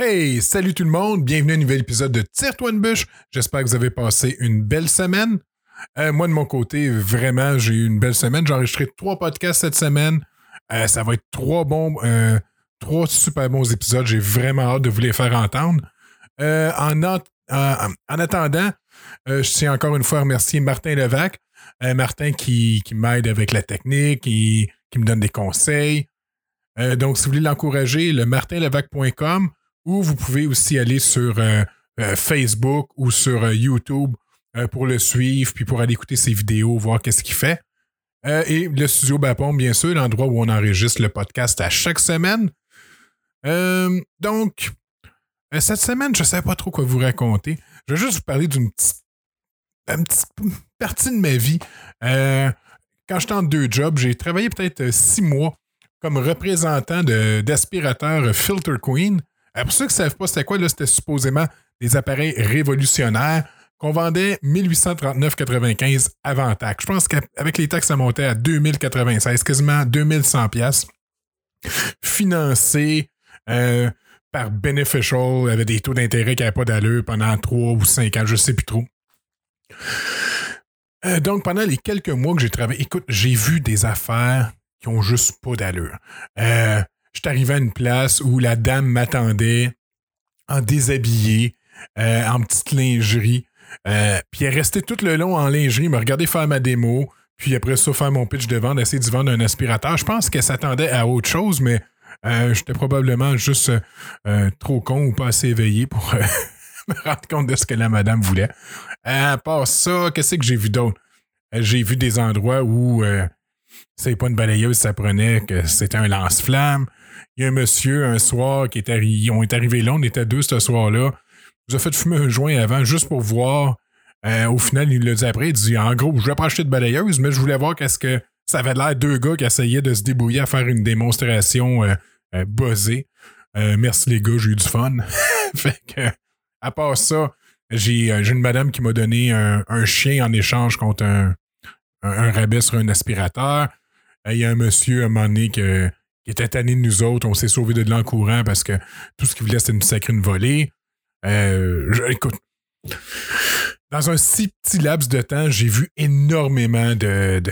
Hey, salut tout le monde, bienvenue à un nouvel épisode de Tire-toi une bûche. J'espère que vous avez passé une belle semaine. Euh, moi, de mon côté, vraiment, j'ai eu une belle semaine. J'ai enregistré trois podcasts cette semaine. Euh, ça va être trois bons, euh, trois super bons épisodes. J'ai vraiment hâte de vous les faire entendre. En, en, attendant, je tiens encore une fois à remercier Martin Levac. Martin qui, m'aide avec la technique, qui, qui me donne des conseils. donc, si vous voulez l'encourager, le martinlevac.com ou vous pouvez aussi aller sur euh, euh, Facebook ou sur euh, YouTube pour le suivre, puis pour aller écouter ses vidéos, voir qu'est-ce qu'il fait. et le studio Bapon, bien sûr, l'endroit où on enregistre le podcast à chaque semaine. donc, cette semaine, je ne sais pas trop quoi vous raconter. Je vais juste vous parler d'une petite, partie de ma vie. quand j'étais en deux jobs, j'ai travaillé peut-être six mois comme représentant d'aspirateur Filter Queen. Euh, pour ceux qui ne savent pas c'était quoi, c'était supposément des appareils révolutionnaires qu'on vendait 1839,95 avant taxe. Je pense qu'avec les taxes, ça montait à 2096, quasiment 2100 pièces financé euh, par Beneficial, avec des taux d'intérêt qui n'avaient pas d'allure pendant 3 ou 5 ans, je ne sais plus trop. Euh, donc, pendant les quelques mois que j'ai travaillé, écoute, j'ai vu des affaires qui ont juste pas d'allure. Euh, je suis arrivé à une place où la dame m'attendait en déshabillé, euh, en petite lingerie. Euh, puis elle restait tout le long en lingerie, me regardait faire ma démo, puis après ça, faire mon pitch de vente, essayer de vendre un aspirateur. Je pense qu'elle s'attendait à autre chose, mais euh, j'étais probablement juste trop con ou pas assez éveillé pour me rendre compte de ce que la madame voulait. À part ça, qu'est-ce que j'ai vu d'autre? J'ai vu des endroits où c'est pas une balayeuse, ça prenait que c'était un lance-flamme. Il y a un monsieur un soir qui est arrivé, là, on était deux ce soir-là. Nous a fait fumer un joint avant juste pour voir. Euh, au final, il l'a dit après, il dit en gros, je vais pas acheter de balayeuse, mais je voulais voir qu'est-ce que ça avait l'air deux gars qui essayaient de se débrouiller à faire une démonstration euh, euh, buzzée. merci les gars, j'ai eu du fun. fait que, à part ça, j'ai une madame qui m'a donné un, chien en échange contre un, un, rabais sur un aspirateur. Il y a un monsieur à un moment donné que il était tanné de nous autres. On s'est sauvé de l'an courant parce que tout ce qu'il voulait, c'était une volée. Euh, écoute, dans un si petit laps de temps, j'ai vu énormément de,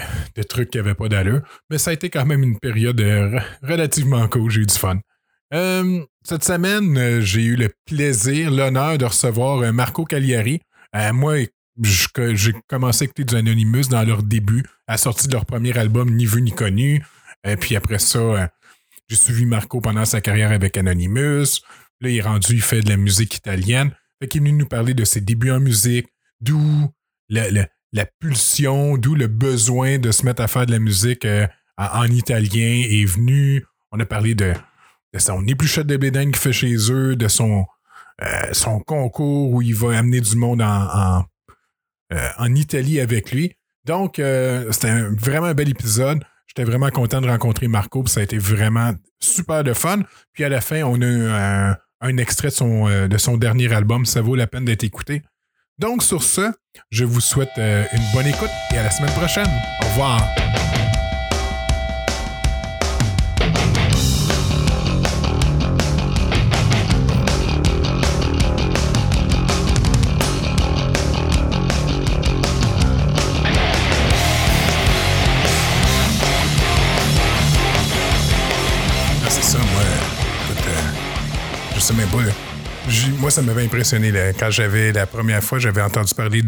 trucs qui n'avaient pas d'allure, mais ça a été quand même une période euh, relativement cool. J'ai eu du fun. Euh, cette semaine, j'ai eu le plaisir, l'honneur de recevoir Marco Cagliari. moi, j'ai commencé à écouter du Anonymous dans leur début, à la sortie de leur premier album Ni vu ni connu. Et puis après ça, j'ai suivi Marco pendant sa carrière avec Anonymous. Là, il est rendu, il fait de la musique italienne. Fait qu'il est venu nous parler de ses débuts en musique, d'où la, pulsion, d'où le besoin de se mettre à faire de la musique euh, en, italien est venu. On a parlé de, son épluchette de bédaine qu'il fait chez eux, de son, euh, son concours où il va amener du monde en, en, euh, Italie avec lui. Donc, c'était vraiment un bel épisode. J'étais vraiment content de rencontrer Marco, ça a été vraiment super de fun. Puis à la fin, on a eu un, extrait de son, euh, de son dernier album. Ça vaut la peine d'être écouté. Donc sur ce, je vous souhaite euh, une bonne écoute et à la semaine prochaine. Au revoir. Sais même pas. Moi, ça m'avait impressionné. Quand j'avais la première fois, j'avais entendu parler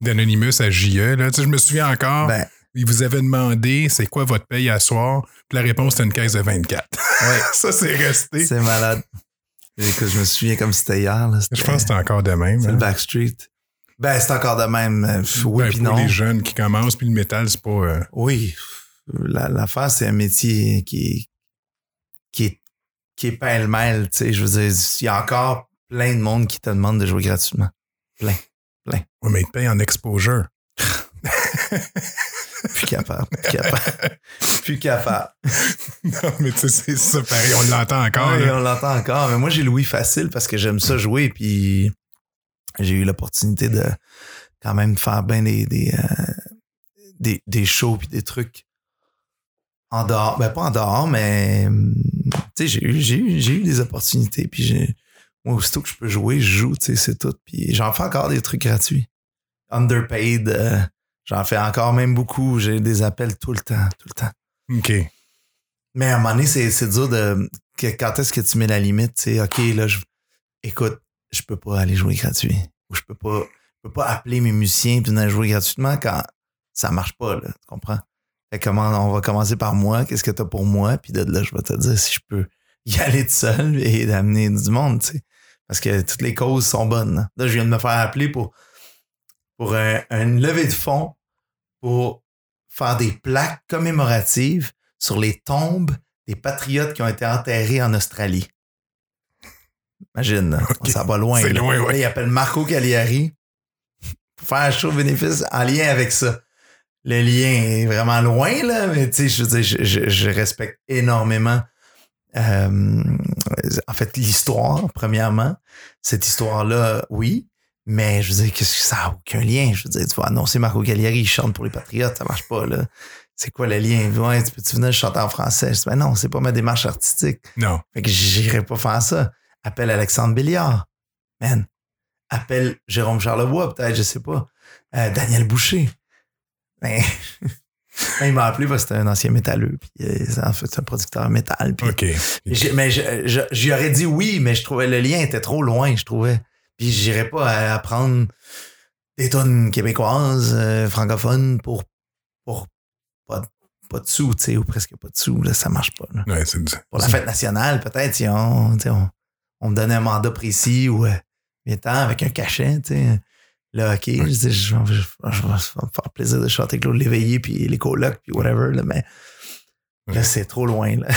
d'Anonymous à JE. Là. je me souviens encore. Ben. il vous avait demandé c'est quoi votre paye à soir? Puis la réponse c'était une caisse de 24. Ouais. ça, c'est resté. C'est malade. Écoute, je me souviens comme c'était hier. je pense que c'est encore de même. C'est le hein. Backstreet. Ben, c'est encore de même. Euh, oui, ben, pour les jeunes qui commencent, puis le métal, c'est pas. Euh, oui. L'affaire, c'est un métier qui, qui est qui est pêle-mêle, tu sais. Je veux dire, il y a encore plein de monde qui te demande de jouer gratuitement. Plein. Plein. Oui, mais ils te payent en exposure. plus capable. Plus capable. plus capable. non, mais tu sais, c'est ça pareil. On l'entend encore. Oui, on l'entend encore. Mais moi, j'ai Louis facile parce que j'aime ça jouer. Puis j'ai eu l'opportunité de quand même faire bien des, des, euh, des, des shows puis des trucs en dehors. Ben, pas en dehors, mais tu sais, j'ai eu, j'ai eu, j'ai eu des opportunités. Puis j'ai, moi, aussitôt que je peux jouer, je joue, tu sais, c'est tout. Puis j'en fais encore des trucs gratuits. Underpaid, euh, j'en fais encore même beaucoup. J'ai des appels tout le temps, tout le temps. OK. Mais à un moment donné, c'est, c'est dur de. que- quand est-ce que tu mets la limite? Tu sais, OK, là, je, écoute, je peux pas aller jouer gratuit. Ou je peux pas, je peux pas appeler mes musiciens et venir jouer gratuitement quand ça marche pas, là. Tu comprends? Fait comment, on va commencer par moi. Qu'est-ce que t'as pour moi? Puis de là, je vais te dire si je peux y aller tout seul et d'amener du monde, tu sais. Parce que toutes les causes sont bonnes. hein. Là, je viens de me faire appeler pour, pour un, une levée de fonds pour faire des plaques commémoratives sur les tombes des patriotes qui ont été enterrés en Australie. Imagine, ça va loin. C'est loin, ouais. Là, il appelle Marco Cagliari pour faire un show bénéfice en lien avec ça. Le lien est vraiment loin, là, mais tu sais, je veux dire, je, je- je respecte énormément euh, en fait l'histoire, premièrement. Cette histoire-là, oui, mais je veux dire, qu'est-ce que ça n'a aucun lien. Je veux dire, tu vas annoncer Marco Cagliari, il chante pour les Patriotes, ça marche pas, là. C'est quoi le lien? Ouais, tu peux-tu venir chanter en français? Je dis, ben non, c'est pas ma démarche artistique. Non. Fait que j'irai pas faire ça. Appelle Alexandre Béliard. Man. Appelle Jérôme Charlebois, peut-être, je sais pas. Euh, Daniel Boucher. Ben, ben, il m'a appelé parce que c'était un ancien métalleux. Puis, euh, en fait, c'est un producteur métal. Puis, mais j'y aurais dit oui, mais je trouvais le lien était trop loin, je trouvais. Puis j'irais pas à apprendre des tonnes québécoises, euh, francophones pour, pour pas, pas de sous, tu sais, ou presque pas de sous, là, ça marche pas. là. Ouais, c'est Pour la fête nationale, peut-être, si on, on, on me donnait un mandat précis ou euh, temps avec un cachet, tu sais. Là, OK, je dis, je, vais me faire plaisir de chanter Claude Léveillé, puis les colocs, puis whatever, là, mais là, c'est trop loin, là.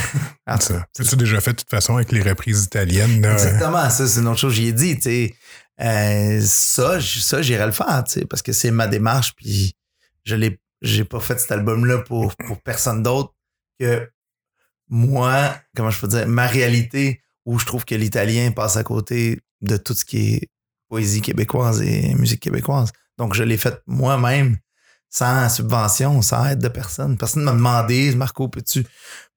Tu déjà fait de toute façon avec les reprises italiennes. là? Exactement, ça, c'est une autre chose que j'y ai dit, tu sais. Euh, ça, ça, j'irais le faire, tu sais, parce que c'est ma démarche, puis je l'ai, j'ai pas fait cet album-là pour, pour personne d'autre que moi, comment je peux dire, ma réalité où je trouve que l'italien passe à côté de tout ce qui est poésie québécoise et musique québécoise. Donc, je l'ai fait moi-même, sans subvention, sans aide de personne. Personne ne m'a demandé, Marco, peux-tu,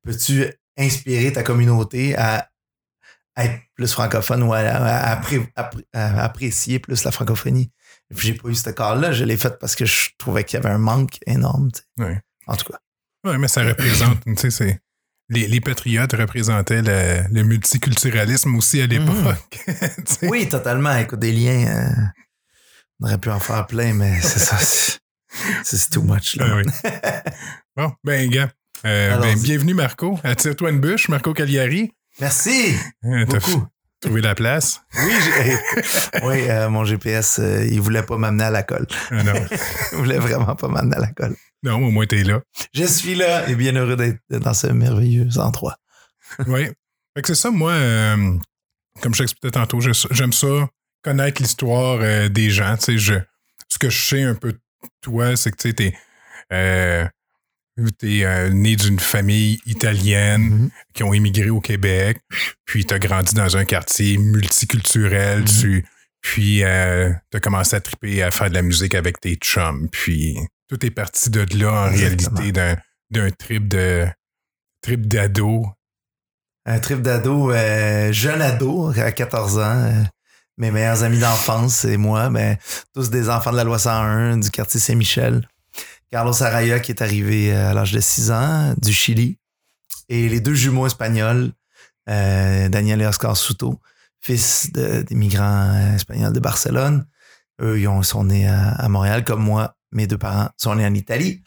peux-tu inspirer ta communauté à être plus francophone ou à, à à apprécier plus la francophonie? Et puis j'ai pas eu ce cas-là, je l'ai fait parce que je trouvais qu'il y avait un manque énorme. En tout cas. Ouais, mais ça représente, tu sais, c'est. Les, les patriotes représentaient le, le multiculturalisme aussi à l'époque. Sais. Oui, totalement. Écoute, des liens, euh, on aurait pu en faire plein, mais c'est ça. c'est- too much. Là. Ah oui. Bon, ben, gars. euh, ben, bienvenue, Marco. Attire-toi une bûche, Marco Cagliari. Merci Euh, beaucoup. Trouvé la place? Oui, oui euh, mon GPS, euh, il voulait pas m'amener à la colle. Ah, non. Il voulait vraiment pas m'amener à la colle. non, au moins, t'es là. Je suis là et bien heureux d'être dans ce merveilleux endroit. Oui. Fait que c'est ça, moi, euh, comme je t'expliquais tantôt, j'aime ça, connaître l'histoire euh, des gens. Tu sais, je, ce que je sais un peu de toi, c'est que tu sais, t'es, euh, t'es euh, né d'une famille italienne Mhm. qui ont immigré au Québec, puis t'as grandi dans un quartier multiculturel, Mhm. tu, puis euh, t'as commencé à triper à faire de la musique avec tes chums, puis tout est parti de là en Exactement. réalité d'un, trip de trip d'ado Un trip d'ado, euh, jeune ado, à 14 ans. euh, mes meilleurs amis d'enfance, c'est moi, ben, tous des enfants de la loi 101 du quartier Saint-Michel. Carlos Araya qui est arrivé euh, à l'âge de 6 ans du Chili. Et les deux jumeaux espagnols, euh, Daniel et Oscar Souto, fils d'immigrants euh, espagnols de Barcelone. Eux, ils ont- sont nés à, Montréal, comme moi. Mes deux parents sont nés en Italie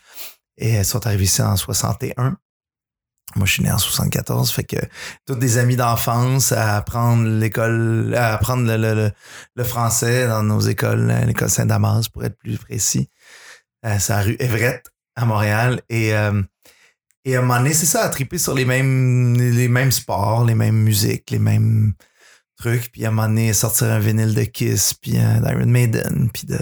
et sont arrivés ici en 61. Moi, je suis né en 74, fait que tous des amis d'enfance à apprendre l'école, à apprendre le, français dans nos écoles, l'école Saint-Damas pour être plus précis. Euh, la rue Everett à Montréal. Et, euh, et à un moment donné, c'est ça, à triper sur les mêmes, les mêmes sports, les mêmes musiques, les mêmes trucs. Puis à un moment donné, sortir un vinyle de Kiss, puis un d'Iron Maiden, puis de,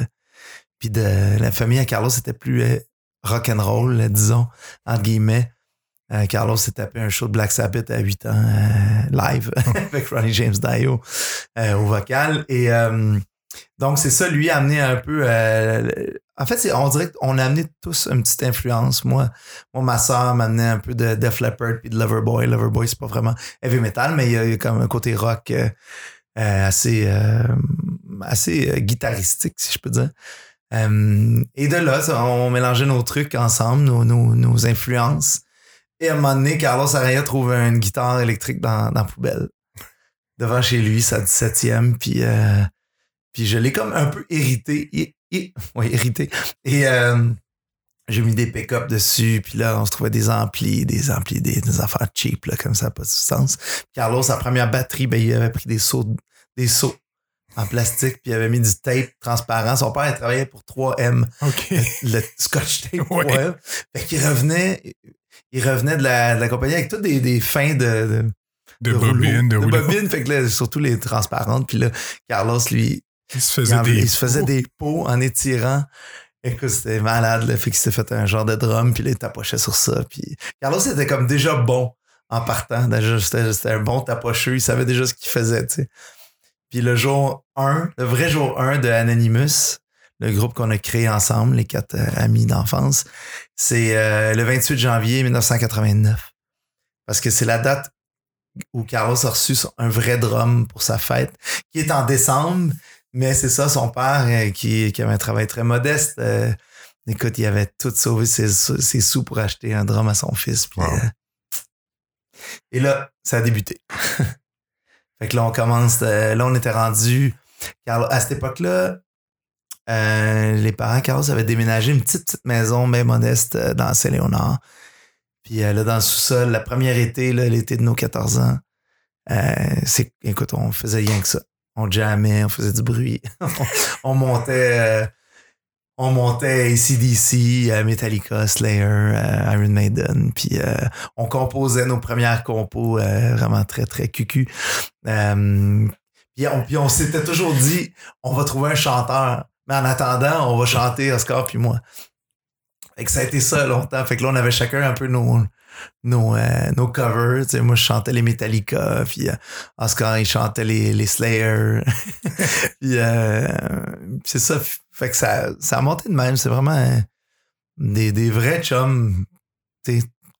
puis de la famille à Carlos, c'était plus euh, rock'n'roll, disons, entre guillemets. Euh, Carlos s'est tapé un show de Black Sabbath à 8 ans euh, live avec Ronnie James Dio euh, au vocal. Et euh, donc, c'est ça, lui, a amené un peu. En fait, on dirait qu'on a amené tous une petite influence. Moi, moi ma soeur m'a amené un peu de Def Leppard puis de Loverboy. Loverboy, c'est pas vraiment heavy metal, mais il y a, comme un côté rock. euh, euh, assez, euh, assez guitaristique, si je peux dire. Et de là, on mélangeait nos trucs ensemble, nos, influences. Et à un moment donné, Carlos Araya trouve une guitare électrique dans, la poubelle. Devant chez lui, sa 17e. Puis, puis je l'ai comme un peu irrité. I- ouais, irrité. Et euh, j'ai mis des pick-up dessus. Puis là, on se trouvait des amplis, des amplis, des, des affaires cheap, là, comme ça, pas de sens. Carlos, sa première batterie, ben, il avait pris des seaux, des seaux en plastique, puis il avait mis du tape transparent. Son père, il travaillait pour 3M OK. le scotch tape Ouais. ouais. Fait qu'il revenait, il revenait de la, de la compagnie avec toutes des, des fins de, de, De, bobine, de, bobine, fait que là, surtout les transparentes. Puis là, Carlos, lui, Il se il, faisait en- des. il se faisait des pots en étirant. Écoute, c'était malade, là. Fait qu'il s'est fait un genre de drum, puis là, il tapochait sur ça. Puis Carlos était comme déjà bon en partant. Déjà, C'était un bon tapocheux. Il savait déjà ce qu'il faisait, tu sais. Puis le jour 1, le vrai jour 1 de Anonymous, le groupe qu'on a créé ensemble, les quatre euh, amis d'enfance, c'est euh, le 28 janvier 1989. Parce que c'est la date où Carlos a reçu un vrai drum pour sa fête, qui est en décembre, mais c'est ça, son père, euh, qui, qui avait un travail très modeste, euh, écoute, il avait tout sauvé ses, ses sous pour acheter un drum à son fils. Wow. euh, et là, ça a débuté. fait que là, on commence, là, on était rendu, car à cette époque-là, les parents, Carlos, avaient déménagé une petite, petite maison bien modeste dans Saint-Léonard. Puis là, dans le sous-sol, la première été, l'été de nos 14 ans, euh, c'est, écoute, on faisait rien que ça. On jammait, on faisait du bruit. on montait, euh, on montait ACDC, euh, Metallica, Slayer, euh, Iron Maiden. Puis on composait nos premières compos vraiment très, très cucu. Puis on, puis on s'était toujours dit, on va trouver un chanteur. Mais en attendant, on va chanter Oscar puis moi. Fait que ça a été ça longtemps. Fait que là, on avait chacun un peu nos, nos, euh, nos covers. Tu moi, je chantais les Metallica, puis euh, Oscar, il chantait les, les Slayer. puis euh, c'est ça. Fait que ça, ça a monté de même. C'est vraiment des, des vrais chums.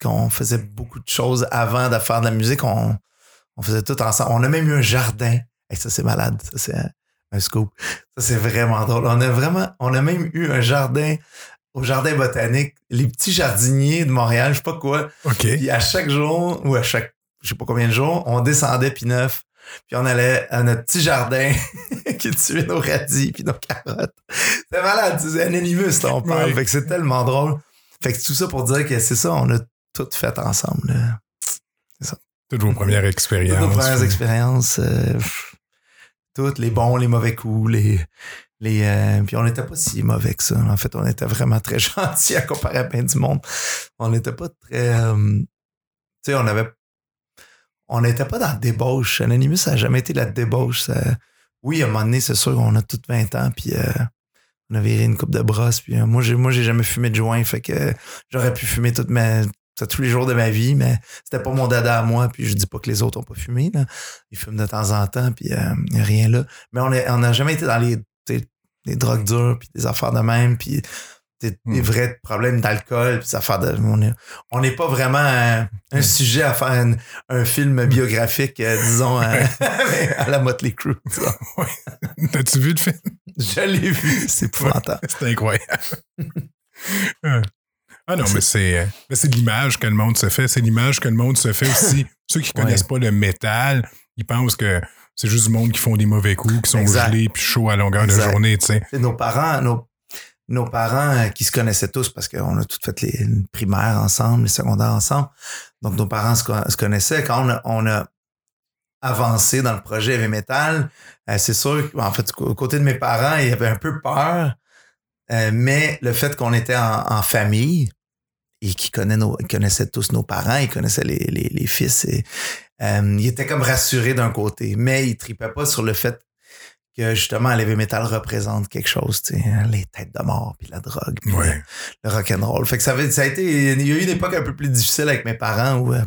Qu'on faisait beaucoup de choses avant de faire de la musique. On, on faisait tout ensemble. On a même eu un jardin. Et ça, c'est malade. Ça, c'est un, un scoop. Ça, c'est vraiment drôle. On a vraiment, on a même eu un jardin au jardin botanique. Les petits jardiniers de Montréal, je sais pas quoi. OK. Puis à chaque jour, ou à chaque, je sais pas combien de jours, on descendait puis neuf. Puis on allait à notre petit jardin qui tuait nos radis puis nos carottes. C'est malade, c'est anonymous, là, on parle. Fait que c'est tellement drôle. Fait que tout ça pour dire que c'est ça, on a tout fait ensemble. là. Toutes vos premières Toutes expériences. nos premières expériences, euh, toutes les bons, les mauvais coups, les. Les euh, puis on n'était pas si mauvais que ça. En fait, on était vraiment très gentils à comparer à bien du monde. On n'était pas très. euh, tu sais, on avait. On n'était pas dans la débauche. Anonymous, ça n'a jamais été la débauche. oui, à un moment donné, c'est sûr qu'on a tous 20 ans, puis euh, on a viré une coupe de brosse. Puis euh, moi, j'ai, moi, j'ai jamais fumé de joint, fait que j'aurais pu fumer tous les jours de ma vie, mais c'était pas mon dada à moi. Puis je dis pas que les autres ont pas fumé. Là. Ils fument de temps en temps, puis a rien là. Mais on n'a jamais été dans les, les drogues dures, puis des affaires de même, puis des, des Hmm. vrais problèmes d'alcool, puis des affaires de. On est- on n'est pas vraiment un, un sujet à faire un, un film biographique, euh, disons, euh, à la Motley Crue. T'as-tu vu le film? Je l'ai vu, c'est épouvantable. C'est incroyable. ah non, mais c'est, euh, mais c'est l'image que le monde se fait. C'est l'image que le monde se fait aussi. Ceux qui connaissent pas le métal, ils pensent que c'est juste du monde qui font des mauvais coups, qui sont Exact. gelés puis chauds à longueur Exact. de journée, tu sais. Nos parents, nos, nos parents euh, qui se connaissaient tous parce qu'on a tous fait les primaires ensemble, les secondaires ensemble. Donc, nos parents se, co- se connaissaient. Quand on a, on a avancé dans le projet Heavy Metal, euh, c'est sûr qu'en fait, au côté de mes parents, il y avait un peu peur. Euh, mais le fait qu'on était en, en famille et qu'ils connaissaient, nos- connaissaient tous nos parents, ils connaissaient les, les, les fils, et, euh, ils étaient comme rassurés d'un côté. Mais ils tripaient pas sur le fait que justement l'heavy metal représente quelque chose, tu sais, les têtes de mort puis la drogue, puis le, rock and roll. Fait que ça, avait- ça a été, il y a eu une époque un peu plus difficile avec mes parents où euh,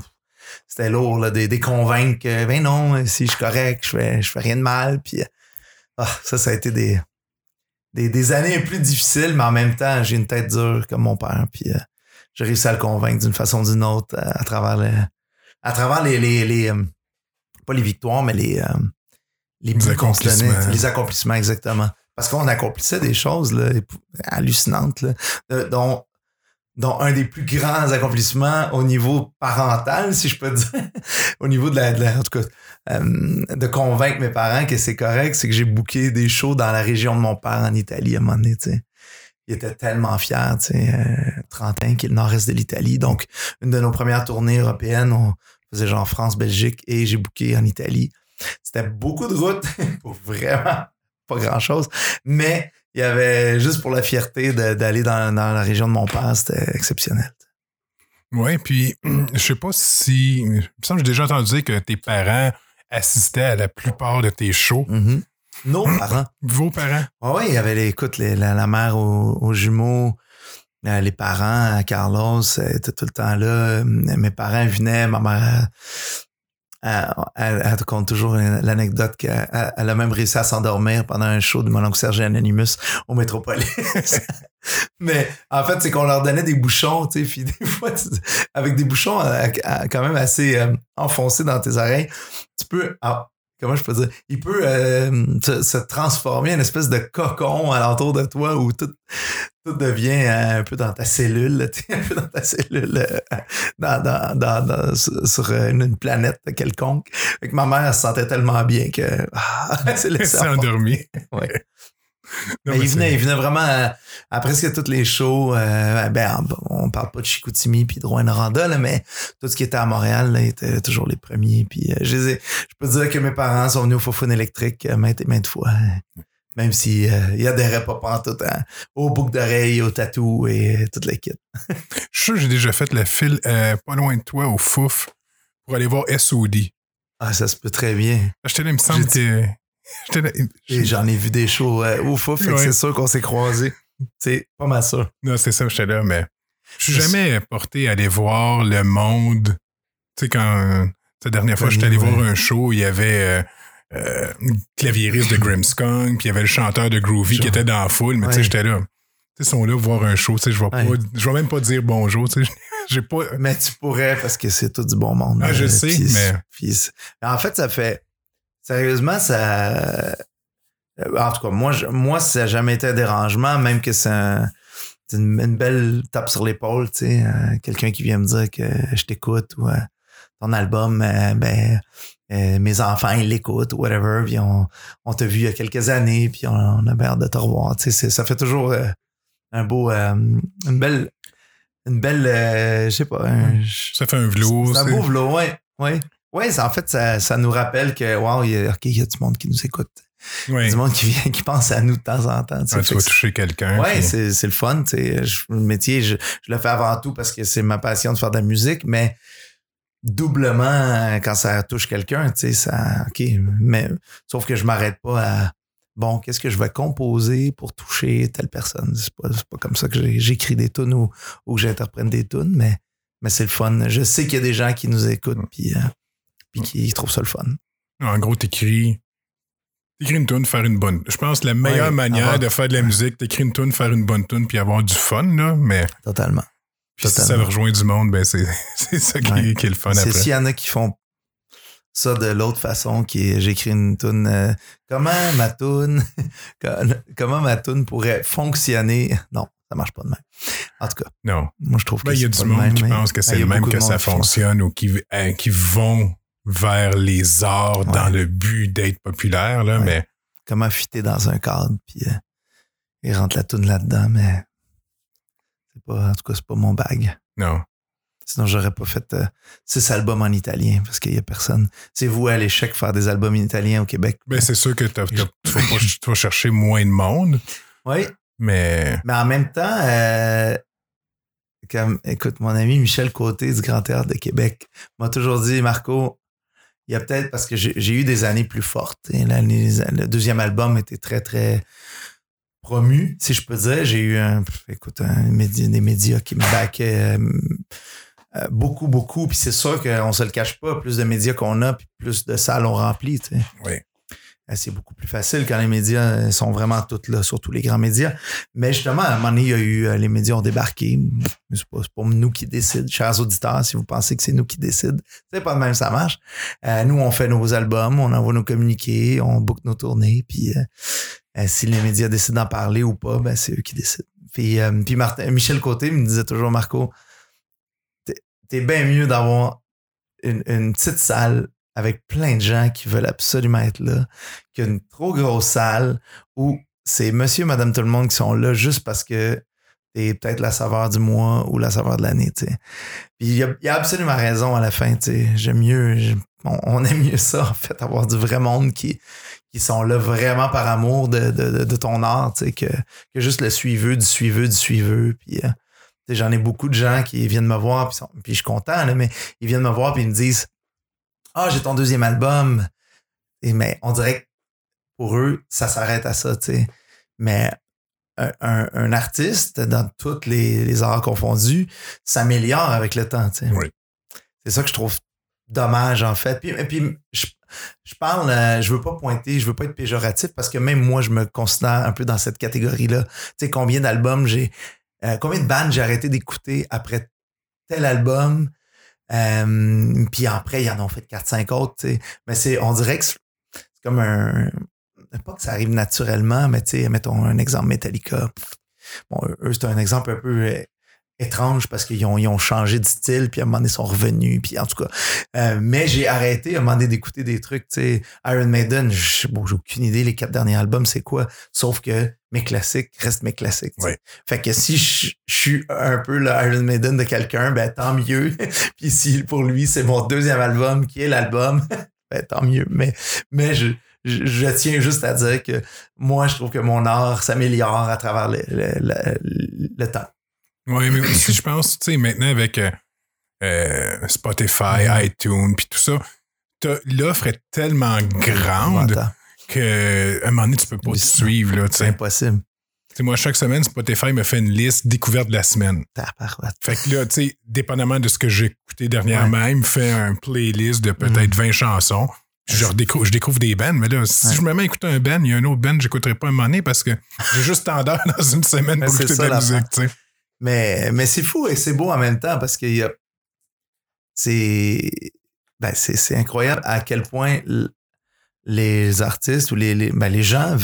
c'était lourd là, de les convaincre que ben non, si je suis correct, je fais, je fais rien de mal, puis euh, ah, ça, ça a été des, des, des années plus difficiles, mais en même temps, j'ai une tête dure comme mon père, puis euh, j'ai réussi à le convaincre d'une façon ou d'une autre euh, à travers le, à travers les, les, les euh, pas les victoires, mais les, euh, les Les accomplissements. les accomplissements, exactement. Parce qu'on accomplissait des choses là, hallucinantes, là, dont, dont un des plus grands accomplissements au niveau parental, si je peux dire, au niveau de la, de la- en tout cas, euh, de convaincre mes parents que c'est correct, c'est que j'ai booké des shows dans la région de mon père en Italie à un moment donné, tu sais. Il était tellement fier, tu sais, euh, Trentin, qui est le nord-est de l'Italie. Donc, une de nos premières tournées européennes, on faisait genre France, Belgique, et j'ai booké en Italie. C'était beaucoup de routes pour vraiment pas grand-chose, mais il y avait juste pour la fierté d'aller dans, dans la région de mon père, c'était exceptionnel. Ouais, puis je sais pas si. Il me semble que j'ai déjà entendu dire que tes parents assistaient à la plupart de tes shows. Mhm. Nos parents. Vos parents. Oui, il y avait les, écoute, les- la, la mère aux, aux jumeaux, euh, les parents, à Carlos, euh, étaient tout le temps là. Euh, Mes parents venaient, ma mère, elle, elle- elle te compte toujours l'anecdote qu'elle elle- elle a même réussi à s'endormir pendant un show de mon oncle Serge Anonymous au Métropolis. Mais en fait, c'est qu'on leur donnait des bouchons, tu sais, puis des fois, tu- avec des bouchons euh, euh, quand même assez euh, enfoncés dans tes oreilles, tu peux... ah, comment je peux dire? Il peut euh, se, se transformer en une espèce de cocon alentour de toi où tout, tout devient euh, un peu dans ta cellule, un peu dans ta cellule, euh, dans, dans, dans, dans- sur une, une planète quelconque. Fait que ma mère se sentait tellement bien que ah, elle s'est Elle laissée s'est avoir. endormi. Ouais. Non, Mais mais il venait, il venait vraiment à, à presque tous les shows. euh, ben, on parle pas de Chicoutimi puis de Rouen-Noranda, là, mais tout ce qui était à Montréal là, était toujours les premiers. Puis euh, je, les ai- je peux dire que mes parents sont venus au Fofone électrique euh, maintes et maintes fois. hein. Même si euh, il adhérait pas pantoute hein, aux boucles d'oreilles, aux tatous et euh, toute l'équipe. Je suis sûr que j'ai déjà fait le fil euh, pas loin de toi au Fouf pour aller voir SOD. Ah, ça se peut très bien. J'étais là, il me semble que. Et j'en ai vu des shows euh, Ouais. c'est sûr qu'on s'est croisés. C'est pas mal sûr. Non, c'est ça, j'étais là, mais je suis jamais porté à aller voir le monde. Tu sais, quand. La dernière fois, j'étais allé Ouais. voir un show, il y avait. Euh, euh, claviériste de Grimmskong, puis il y avait le chanteur de Groovy qui était dans la foule, mais tu sais, j'étais là. Ils sont là pour voir un show, tu sais, je vais Ouais. même pas dire bonjour, tu sais, j'ai pas, Mais tu pourrais parce que c'est tout du bon monde. Ah, je euh, sais, mais- en fait, ça fait. Sérieusement, ça. euh, En tout cas, moi, je- moi ça n'a jamais été un dérangement, même que c'est un- une, une belle tape sur l'épaule, tu sais. euh, Quelqu'un qui vient me dire que je t'écoute ou euh, ton album, euh, ben. mes enfants, ils l'écoutent ou whatever, puis on, on t'a vu il y a quelques années, puis on, on a hâte de te revoir. Tu sais, ça fait toujours un beau, une belle, une belle, je sais pas, un, ça fait un velours. c'est un beau vlog, ouais. Ouais, ouais c'est- en fait, ça, ça nous rappelle que, wow, il y a, OK, il y a du monde qui nous écoute. Ouais. a du monde qui vient, qui pense à nous de temps en temps. tu Fait tu vas toucher quelqu'un. Ouais, puis- c'est, c'est le fun. tu sais. Le métier, je, je le fais avant tout parce que c'est ma passion de faire de la musique, mais doublement quand ça touche quelqu'un, tu sais, ça. OK. Mais sauf que je m'arrête pas à bon, qu'est-ce que je vais composer pour toucher telle personne? C'est pas, c'est pas comme ça que j'écris des tunes ou, ou que j'interprète des tunes, mais, mais c'est le fun. Je sais qu'il y a des gens qui nous écoutent puis, euh, puis qui trouvent ça le fun. En gros, t'écris. T'écris une tune, faire une bonne. Je pense que la meilleure Ouais, manière avoir- de faire de la musique, t'écris une tune, faire une bonne tune, puis avoir du fun, là. Mais Totalement. puis si ça rejoint du monde, ben c'est c'est ça qui, Ouais. qui est le fun C'est après. s'il y en a qui font ça de l'autre façon, qui est j'écris une tune. euh, comment ma tune, comment ma tune pourrait fonctionner? Non, ça marche pas de même. En tout cas, Non. moi je trouve que Ben, il y a c'est du le monde même, qui pense que Ben, c'est le même que ça fonctionne ou qui, euh, qui vont vers les arts dans le but d'être populaire, là, Ouais. mais Comment fitter dans un cadre, puis euh, il rentre la tune là-dedans, mais c'est pas, en tout cas, c'est pas mon bag. non. Sinon, j'aurais pas fait euh, six albums en italien parce qu'il y a personne. C'est vous à l'échec faire des albums en italien au Québec. Ben, c'est sûr que tu vas chercher moins de monde, Oui, mais Mais en même temps, euh, comme, écoute, mon ami Michel Côté du Grand Théâtre de Québec m'a toujours dit, Marco, il y a peut-être parce que j'ai eu des années plus fortes. Le deuxième album était très, très promu, si je peux dire. J'ai eu un, écoute, des médias qui me backaient euh, euh, beaucoup, beaucoup. Puis c'est sûr qu'on se le cache pas, plus de médias qu'on a, puis plus de salles on remplit. oui. Euh, C'est beaucoup plus facile quand les médias euh, sont vraiment tous là, surtout les grands médias. Mais justement, à un moment donné, il y a eu euh, les médias ont débarqué. C'est pas, pas nous qui décident, chers auditeurs, si vous pensez que c'est nous qui décident. C'est pas de même ça marche. Euh, nous, on fait nos albums, on envoie nos communiqués, on book nos tournées, puis si les médias décident d'en parler ou pas, ben c'est eux qui décident. Puis, puis Michel Côté me disait toujours, Marco, t'es bien mieux d'avoir une, une petite salle avec plein de gens qui veulent absolument être là qu'une trop grosse salle où c'est monsieur, madame, tout le monde qui sont là juste parce que t'es peut-être la saveur du mois ou la saveur de l'année, tu sais. Puis il y a, a absolument raison à la fin, tu sais. J'aime mieux, on, aime mieux ça, en fait, avoir du vrai monde qui, qui sont là vraiment par amour de, de, de- ton art, tu sais, que, que juste le suiveux, du suiveux, du suiveux. Puis euh, j'en ai beaucoup de gens qui viennent me voir, puis, sont- je suis content, là, mais ils viennent me voir puis ils me disent Ah, j'ai ton deuxième album. Et mais on dirait que pour eux, ça s'arrête à ça, tu sais. Mais un, un- un artiste, dans tous les, les arts confondus, s'améliore avec le temps, tu sais. Oui. C'est ça que je trouve dommage, en fait. Puis, et puis je, je parle, euh, je veux pas pointer, je veux pas être péjoratif parce que même moi, je me considère un peu dans cette catégorie-là. Tu sais, combien d'albums j'ai, euh, combien de bandes j'ai arrêté d'écouter après tel album. Euh, puis après, ils en ont fait 4-5 autres. Mais c'est, on dirait que c'est c'est comme un, pas que ça arrive naturellement, mais tu sais, mettons un exemple Metallica. Bon, eux, c'est un exemple un peu euh, étrange parce qu'ils ont, ils ont changé de style, puis à un moment donné, ils sont revenus, puis en tout cas. Euh, mais j'ai arrêté à un moment donné d'écouter des trucs, tu sais. Iron Maiden, bon, j'ai aucune idée, les quatre derniers albums, c'est quoi? Sauf que mes classiques restent mes classiques. Fait que si je, je suis un peu le Iron Maiden de quelqu'un, ben tant mieux. puis si pour lui, c'est mon deuxième album qui est l'album, ben tant mieux. Mais, mais je, je, je tiens juste à dire que moi, je trouve que mon art s'améliore à travers le, le, le- le temps. Oui, mais aussi, je pense, tu sais, maintenant avec euh, euh, Spotify, Mhm. iTunes, puis tout ça, l'offre est tellement grande qu'à un moment donné, tu peux pas te suivre. Là, C'est impossible. Tu sais, moi, chaque semaine, Spotify me fait une liste découverte de la semaine. Fait que là, tu sais, dépendamment de ce que j'ai écouté dernièrement, il me fait un playlist de peut-être 20 chansons. Je, redécouvre, je découvre des bands, mais là, si. Ouais. je me mets à écouter un band, il y a un autre band, j'écouterai pas un moment donné parce que j'ai juste tant d'heures dans une semaine pour écouter de la musique, tu sais. Mais, mais c'est fou et c'est beau en même temps parce qu'il y a. C'est. Ben, c'est, incroyable à quel point les artistes ou les, les, ben, les gens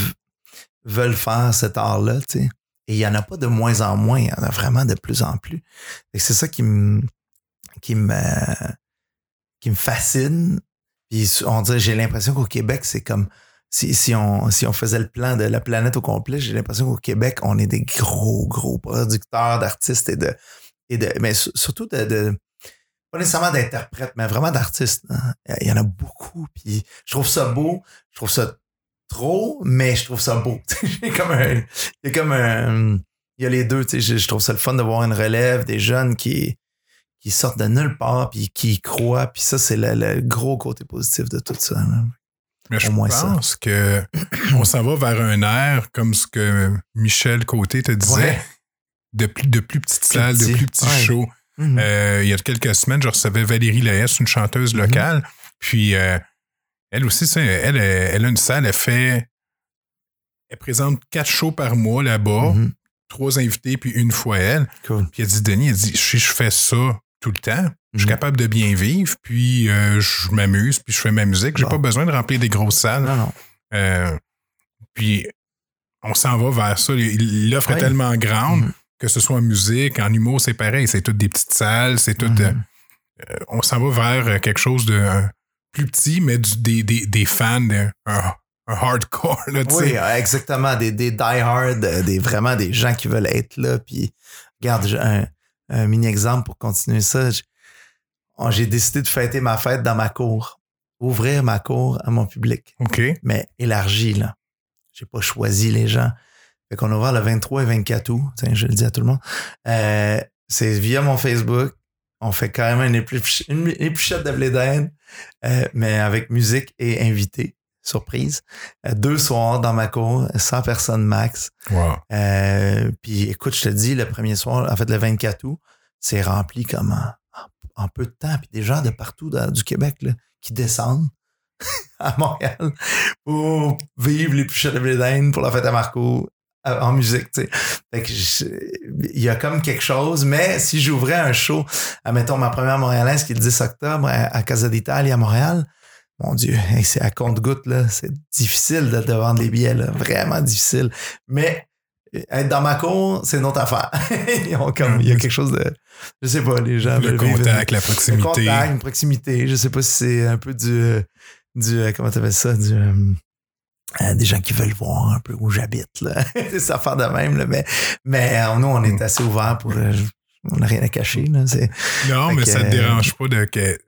veulent faire cet art-là, tu sais. Et il n'y en a pas de moins en moins, il y en a vraiment de plus en plus. Et c'est ça qui me qui me qui me fascine. Puis on dirait, j'ai l'impression qu'au Québec, c'est comme si, si, on, si on faisait le plan de la planète au complet, j'ai l'impression qu'au Québec, on est des gros, gros producteurs d'artistes et de. Et de mais su- surtout de, de- Pas nécessairement d'interprètes, mais vraiment d'artistes. hein. Il y en a beaucoup. Puis je trouve ça beau. Je trouve ça trop, mais je trouve ça beau. J'ai comme un. Il y a comme un. Il y a les deux. Je, je trouve ça le fun de voir une relève des jeunes qui, qui sortent de nulle part puis qui y croient. Puis ça, c'est le, le gros côté positif de tout ça. Mais je moins ça. pense que on s'en va vers un air comme ce que Michel Côté te disait, Ouais. de, plus, de plus petites salles, de plus petits ouais. shows. Mhm. Euh, il y a quelques semaines, je recevais Valérie Laes, une chanteuse Mhm. locale. Puis euh, elle aussi, c'est- elle, elle, elle a une salle, elle fait. Elle présente quatre shows par mois là-bas, Mhm. trois invités, puis une fois elle. Cool. Puis elle dit Denis, elle dit Si je fais ça tout le temps, je suis Mhm. capable de bien vivre, puis euh, je m'amuse, puis je fais ma musique. J'ai Bon. pas besoin de remplir des grosses salles. Non, non. Euh, puis on s'en va vers ça. L'offre est tellement grande Mhm. que ce soit en musique, en humour, c'est pareil. C'est toutes des petites salles, c'est tout. Mhm. euh, on s'en va vers quelque chose de plus petit, mais du- des, des, des fans, de- un, un hardcore. Là, Oui, exactement. Des, des die-hard, des, vraiment des gens qui veulent être là. Puis, regarde, j'ai un, un mini-exemple pour continuer ça. J'ai décidé de fêter ma fête dans ma cour. Ouvrir ma cour à mon public. OK. Mais élargi, là. J'ai pas choisi les gens. Fait qu'on a ouvert le 23 et 24 août. Tiens, je le dis à tout le monde. Euh, c'est via mon Facebook. On fait carrément une épluch- une épluchette de blé d'Inde, euh, mais avec musique et invité. Surprise. Euh, deux soirs dans ma cour, 100 personnes max. Wow. Puis écoute, je te dis, le premier soir, en fait, le 24 août, c'est rempli comme en, peu de temps. Puis des gens de partout du Québec là, qui descendent à Montréal pour vivre les plus de blé pour la fête à Marco en musique, tu sais. Il y a comme quelque chose, mais si j'ouvrais un show, admettons ma première montréalaise qui est le 10 octobre à, Casa d'Italie à Montréal, mon Dieu, c'est à compte-goutte, là. C'est difficile de, vendre des billets. Vraiment difficile. Mais être dans ma cour, c'est une autre affaire. comme, il y a quelque chose de. Je sais pas, les gens. Le contact, la proximité. Le contact, une proximité. Je sais pas si c'est un peu du. du comment t'appelles ça? Du. Euh, euh, des gens qui veulent voir un peu où j'habite. Là. c'est ça faire de même. Là. Mais, mais euh, nous, on est mm. assez ouverts pour. on n'a rien à cacher. Là. Non, mais ça ne te dérange pas de que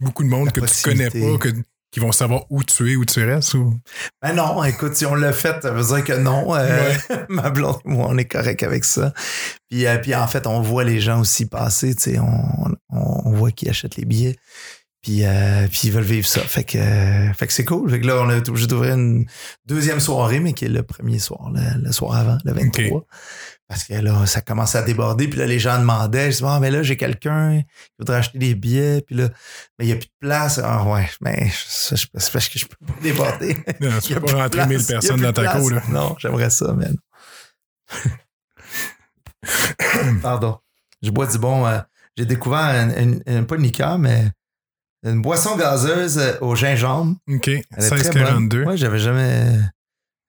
beaucoup de monde que tu connais pas, que, qui vont savoir où tu es, où tu restes? Ou? Ben non, écoute, si on l'a fait, ça veut dire que non. Euh, ma blonde moi, on est correct avec ça. Puis, euh, puis en fait, on voit les gens aussi passer, tu sais, on, on, voit qui achètent les billets. Puis, euh, puis ils veulent vivre ça. Fait que, fait que c'est cool. Fait que là, on a obligé d'ouvrir une deuxième soirée, mais qui est le premier soir, le, soir avant, le 23. Parce que là, ça commençait à déborder. Puis là, les gens demandaient. Je disais, ah, mais là, j'ai quelqu'un qui voudrait acheter des billets. Puis là, mais il n'y a plus de place. Ah, ouais, mais c'est parce que je peux pas déborder. Non, tu peux pas rentrer 1000 personnes dans ta cour. Là. Non, j'aimerais ça, man. Pardon. Je bois du bon. Euh, j'ai découvert un, pas une liqueur, mais une boisson gazeuse au gingembre. OK. 1642. Moi, j'avais jamais.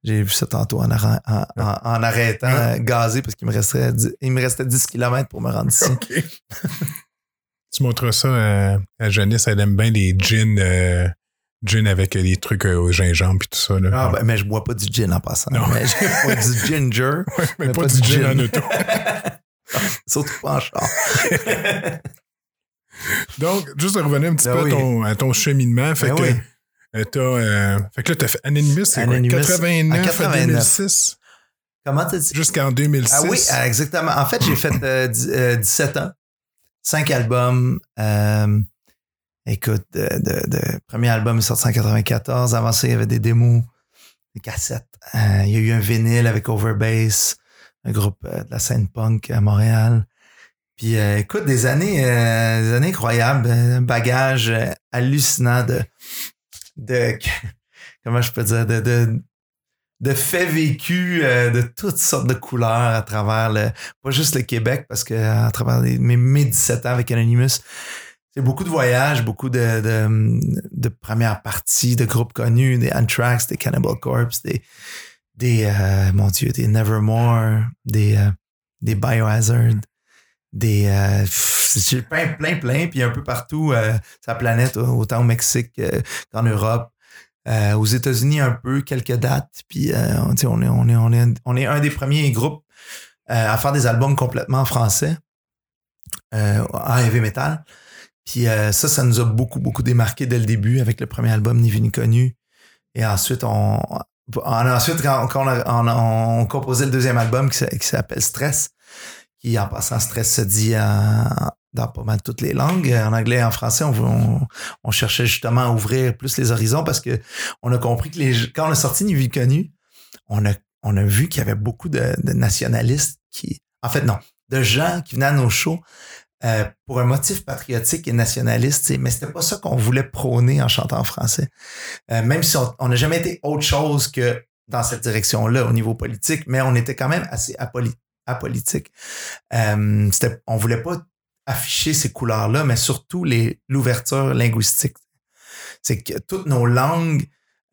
J'ai vu ça tantôt en, en, arrêtant gazé parce qu'il me restait il me restait 10 km pour me rendre ici. tu montres ça à, à Janice, elle aime bien les gins, euh, gin avec les trucs euh, au gingembre et tout ça. Là. Ah, ben, mais je bois pas du gin en passant. Non. Mais je bois du ginger. mais, pas, du gin, en auto. Surtout pas en char. Donc, juste de revenir un petit ben peu à, ton, à, ton, cheminement. Fait ben que, euh, t'as, euh, fait que là, t'as fait Anonymous, c'est quoi? 89 à 2006? Comment t'as dit? Jusqu'en 2006. Ah oui, exactement. En fait, j'ai fait 17 euh, ans. Cinq albums. écoute, de, premier album est sorti en 94. Avant ça, il y avait des démos, des cassettes. il y a eu un vinyle avec Overbass, un groupe de la scène punk à Montréal. Puis écoute, des années, des années incroyables, un bagage hallucinant de, de comment je peux dire de, de, faits vécus euh, de toutes sortes de couleurs à travers le pas juste le Québec parce que à travers mes, mes 17 ans avec Anonymous c'est beaucoup de voyages beaucoup de premières parties de groupes connus des Anthrax des Cannibal Corpse des des euh, mon dieu des Nevermore des euh, des Biohazard des euh, plein plein plein puis un peu partout euh, sa planète autant au Mexique qu'en Europe. Euh, aux États-Unis un peu quelques dates puis on est on est on est on est un des premiers groupes à faire des albums complètement en français en heavy metal. Puis ça ça nous a beaucoup beaucoup démarqué dès le début avec le premier album Ni vu ni connu. Et ensuite on, ensuite quand, on, a, on, composait le deuxième album qui s'appelle Stress qui en passant stress se dit dans pas mal toutes les langues. En anglais et en français, on, on, cherchait justement à ouvrir plus les horizons parce que on a compris que les, quand on a sorti Une vie connue, on a, on a vu qu'il y avait beaucoup de, nationalistes qui, en fait, non, de gens qui venaient à nos shows euh, pour un motif patriotique et nationaliste, mais c'était pas ça qu'on voulait prôner en chantant en français. Euh, même si on n'a jamais été autre chose que dans cette direction-là au niveau politique, mais on était quand même assez apolitique apolitique. Euh, on voulait pas afficher ces couleurs-là, mais surtout l'ouverture linguistique. C'est que toutes nos langues,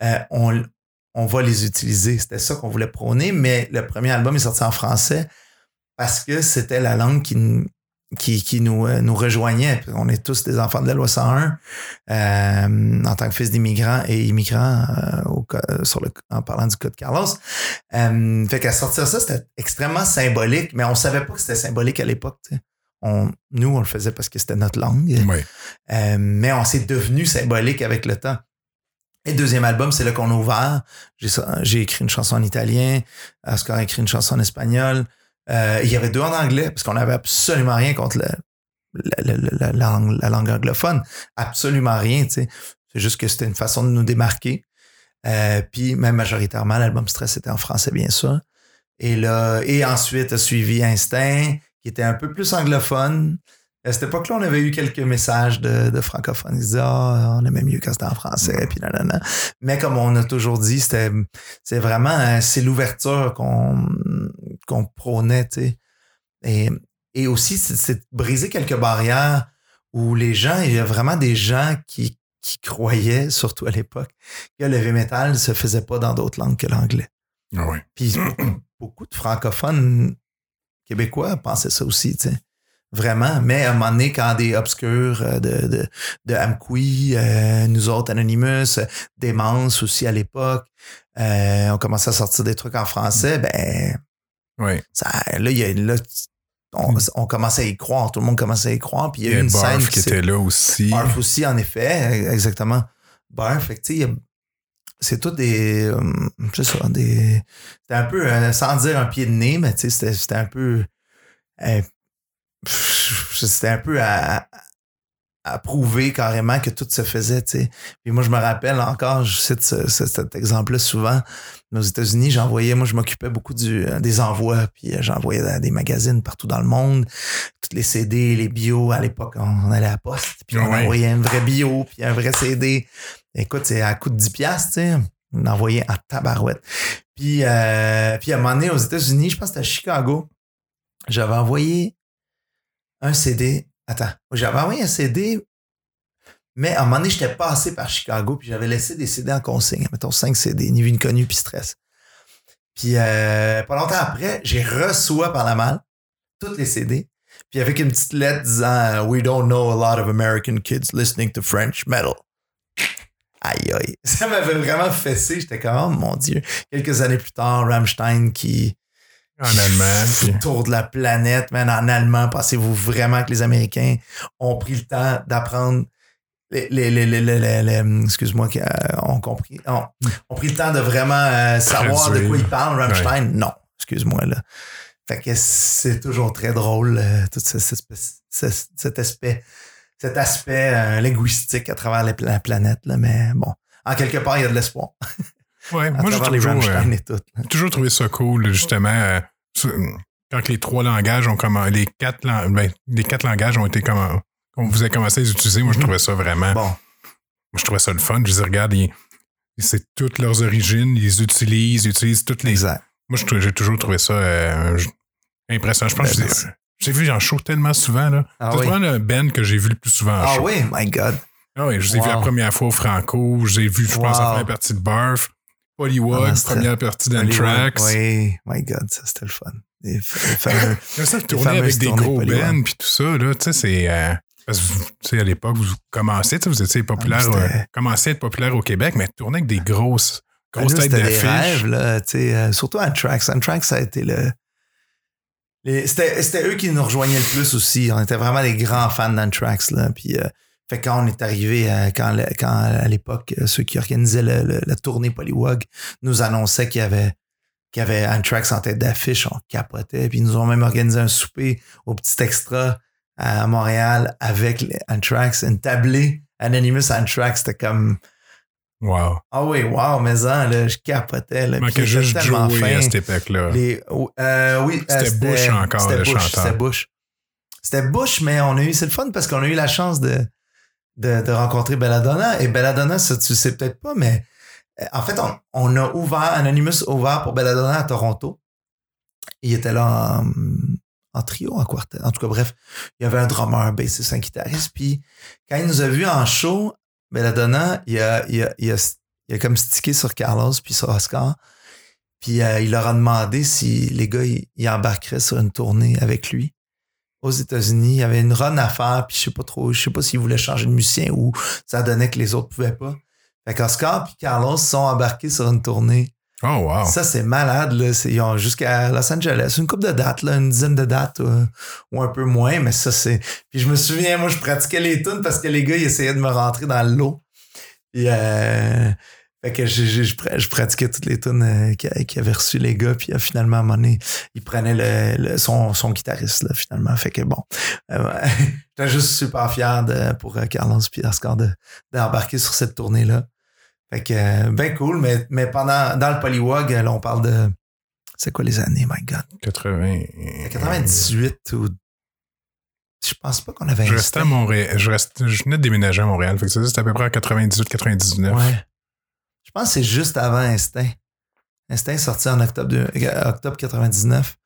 euh, on, on va les utiliser. C'était ça qu'on voulait prôner, mais le premier album est sorti en français parce que c'était la langue qui, qui, qui nous, euh, nous rejoignait. On est tous des enfants de la loi 101 euh, en tant que fils d'immigrants et immigrants euh, au, sur le, en parlant du code Carlos. Euh, fait qu'à sortir ça, c'était extrêmement symbolique, mais on savait pas que c'était symbolique à l'époque. On, nous, on le faisait parce que c'était notre langue. Euh, mais on s'est devenu symbolique avec le temps. Et deuxième album, c'est là qu'on a ouvert. J'ai écrit une chanson en italien, Oscar a écrit une chanson en espagnol. Euh, il y avait deux en anglais, parce qu'on n'avait absolument rien contre la, langue, anglophone. Absolument rien, tu sais. C'est juste que c'était une façon de nous démarquer. Euh, puis même majoritairement, l'album Stress était en français, bien sûr. Et là, et ensuite a suivi Instinct, qui était un peu plus anglophone. À cette époque-là, on avait eu quelques messages de, de francophones. Ils disaient, ah, on aimait mieux quand c'était en français, puis nanana. Mais comme on a toujours dit, c'était, c'est vraiment, euh, c'est l'ouverture qu'on, qu'on prônait, tu sais. Et, et aussi, c'est, briser quelques barrières où les gens, il y a vraiment des gens qui, qui croyaient, surtout à l'époque, que le heavy metal se faisait pas dans d'autres langues que l'anglais. Ah. Puis beaucoup, de francophones québécois pensaient ça aussi, tu sais. Vraiment. Mais à un moment donné, quand des obscurs euh, de, de, de Amqui, euh, nous autres, Anonymous, euh, Démence aussi à l'époque, euh, on commençait à sortir des trucs en français, ben, Ouais. ça, là, il y a, là, on, Mm. on commençait à y croire, tout le monde commençait à y croire, puis il y a eu une scène Barf qui s'est- était là aussi. Barf aussi, en effet, exactement. Barf, fait que, tu sais, c'est tout des. euh, je sais ça, des. C'était un peu, euh, sans dire un pied de nez, mais tu sais, c'était- un peu. euh, c'était un peu à, à prouver carrément que tout se faisait. Puis moi, je me rappelle encore, je cite ce- ce- cet exemple-là souvent. Aux États-Unis, j'envoyais, moi, je m'occupais beaucoup du, euh, des envois, puis euh, j'envoyais des magazines partout dans le monde, toutes les CD, les bios. À l'époque, on, on allait à la poste, puis on Ouais. envoyait un vrai bio, puis un vrai CD. Écoute, c'est à coût de 10 piastres, tu sais. On envoyait en tabarouette. Puis, euh, puis à un moment donné, aux États-Unis, je pense que c'était à Chicago, j'avais envoyé un CD. Attends, j'avais envoyé un CD, mais à un moment donné, j'étais passé par Chicago, puis j'avais laissé des CD en consigne. Mettons 5 CD, ni vu puis stress. Puis euh, pas longtemps après, j'ai reçois par la malle toutes les CD, puis avec une petite lettre disant We don't know a lot of American kids listening to French metal. Aïe aïe. Ça m'avait vraiment fessé. J'étais comme, oh mon Dieu. Quelques années plus tard, Rammstein qui En allemand. tour de la planète, man, en allemand. Pensez-vous vraiment que les Américains ont pris le temps d'apprendre les, les, les, les, excuse-moi, qui, euh, ont compris, ont, ont pris le temps de vraiment euh, savoir de quoi ils parlent, Rammstein? Non, excuse-moi, là. Fait que c'est toujours très drôle, euh, tout ce- ce- cet aspect, cet aspect euh, linguistique à travers la planète, là, mais bon. En quelque part, il y a de l'espoir. Ouais, À moi, j'ai toujours, euh, j'ai toujours trouvé ça cool, justement, euh, quand les trois langages ont commencé, les quatre, lang- ben, les quatre langages ont été comment, qu'on vous a commencé à les utiliser. Moi, je trouvais ça vraiment, Bon, moi, je trouvais ça le fun. Je dis, regarde, c'est toutes leurs origines, ils les utilisent, ils utilisent toutes les. exact. Moi, j'ai toujours trouvé ça euh, impressionnant. Je pense Ben, que j'ai- vu en show tellement souvent. Là. Ah c'est oui. vraiment le band que j'ai vu le plus souvent en Ah show. oui, my God. Ah oui, je les ai vus la première fois au Franco. J'ai vu, je pense, la Wow. première partie de Barf. Pollywog, Ah, première partie d'Anthrax. Oui, my God, ça c'était le fun. Les les fameux- Comme ça, tourner avec des gros bands puis tout ça, là, tu sais, c'est. euh, parce que, vous- tu sais, à l'époque, vous commencez, tu sais, vous étiez populaire, Ah, mais c'était- euh, commencez à être populaire au Québec, mais tourner avec des grosses, Ben, grosses têtes c'était des d'affiche. rêves, là, tu sais, euh, surtout Anthrax. Anthrax, ça a été le. c'était eux qui nous rejoignaient le plus aussi. On était vraiment des grands fans d'Anthrax, là. Puis, euh, fait quand on est arrivé, euh, quand, quand à l'époque, euh, ceux qui organisaient le- le- la tournée Polywog nous annonçaient qu'il y avait qu'il y avait Anthrax en tête d'affiche, on capotait. Puis ils nous ont même organisé un souper au petit extra à Montréal avec Anthrax, une tablée Anonymous Anthrax. C'était comme Wow. ah oui, wow, mais en, là, je capotais. Là, manquait c'était juste tellement Joey fin. à cette époque-là. Euh, oui, euh, C'était Bush encore, le Bush, chanteur. C'était Bush. C'était Bush, mais on a eu, c'est le fun parce qu'on a eu la chance de, de, rencontrer Belladonna. Et Belladonna, ça, tu sais peut-être pas, mais euh, en fait, on, on a ouvert, Anonymous ouvert pour Belladonna à Toronto. Il était là en, trio, en quartet. En tout cas, bref, il y avait un drummer, un bassiste, un guitariste. Puis quand il nous a vus en show, Belladonna, il a, il a, il a, comme stické sur Carlos puis sur Oscar. Puis euh, il leur a demandé si les gars, ils embarqueraient sur une tournée avec lui aux États-Unis. Il y avait une run à faire, puis je sais pas trop, je sais pas s'ils voulaient changer de musicien ou ça donnait que les autres pouvaient pas. Fait qu'Oscar puis Carlos sont embarqués sur une tournée. Oh, wow. Ça, c'est malade, là. Ils ont jusqu'à Los Angeles. Une couple de dates, là, une dizaine de dates euh, ou un peu moins, mais ça, c'est. Puis je me souviens, moi, je pratiquais les tunes parce que les gars, ils essayaient de me rentrer dans le lot. Puis, euh, fait que je, pra- je pratiquais toutes les tunes euh, qu'a- qu'avaient reçues les gars. Puis euh, finalement, à un moment donné, le, le- son, son guitariste, là, finalement. Fait que bon. Euh, J'étais juste super fier de, pour euh, Carlos puis Oscar de- d'embarquer sur cette tournée-là. Fait que, ben cool, mais, mais pendant, dans le Polywog, là, on parle de. C'est quoi les années, my God? 80. 98 ou. je pense pas qu'on avait Je restais à Montréal. Je, venais de déménager à Montréal. Fait que c'était à peu près en 98-99. Ouais. Je pense que c'est juste avant Instinct. Instinct est sorti en octobre, de, euh, octobre 99.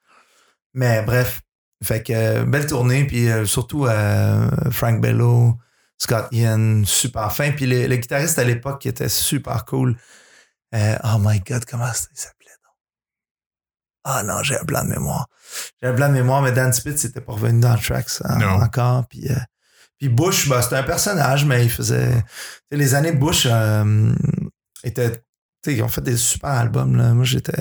Mais bref. Fait que euh, belle tournée, puis euh, surtout euh, Frank Bello, Scott Ian, super fin. Puis le, le guitariste à l'époque qui était super cool. Euh, oh my god, comment il s'appelait donc? Ah non, j'ai un blanc de mémoire. J'ai un blanc de mémoire, mais Dan Spitz n'était pas revenu dans le track ça, Non. encore. Puis, euh, puis Bush, ben, c'était un personnage, mais il faisait. tu sais, les années Bush euh, ils ont fait des super albums. Là. Moi, j'étais.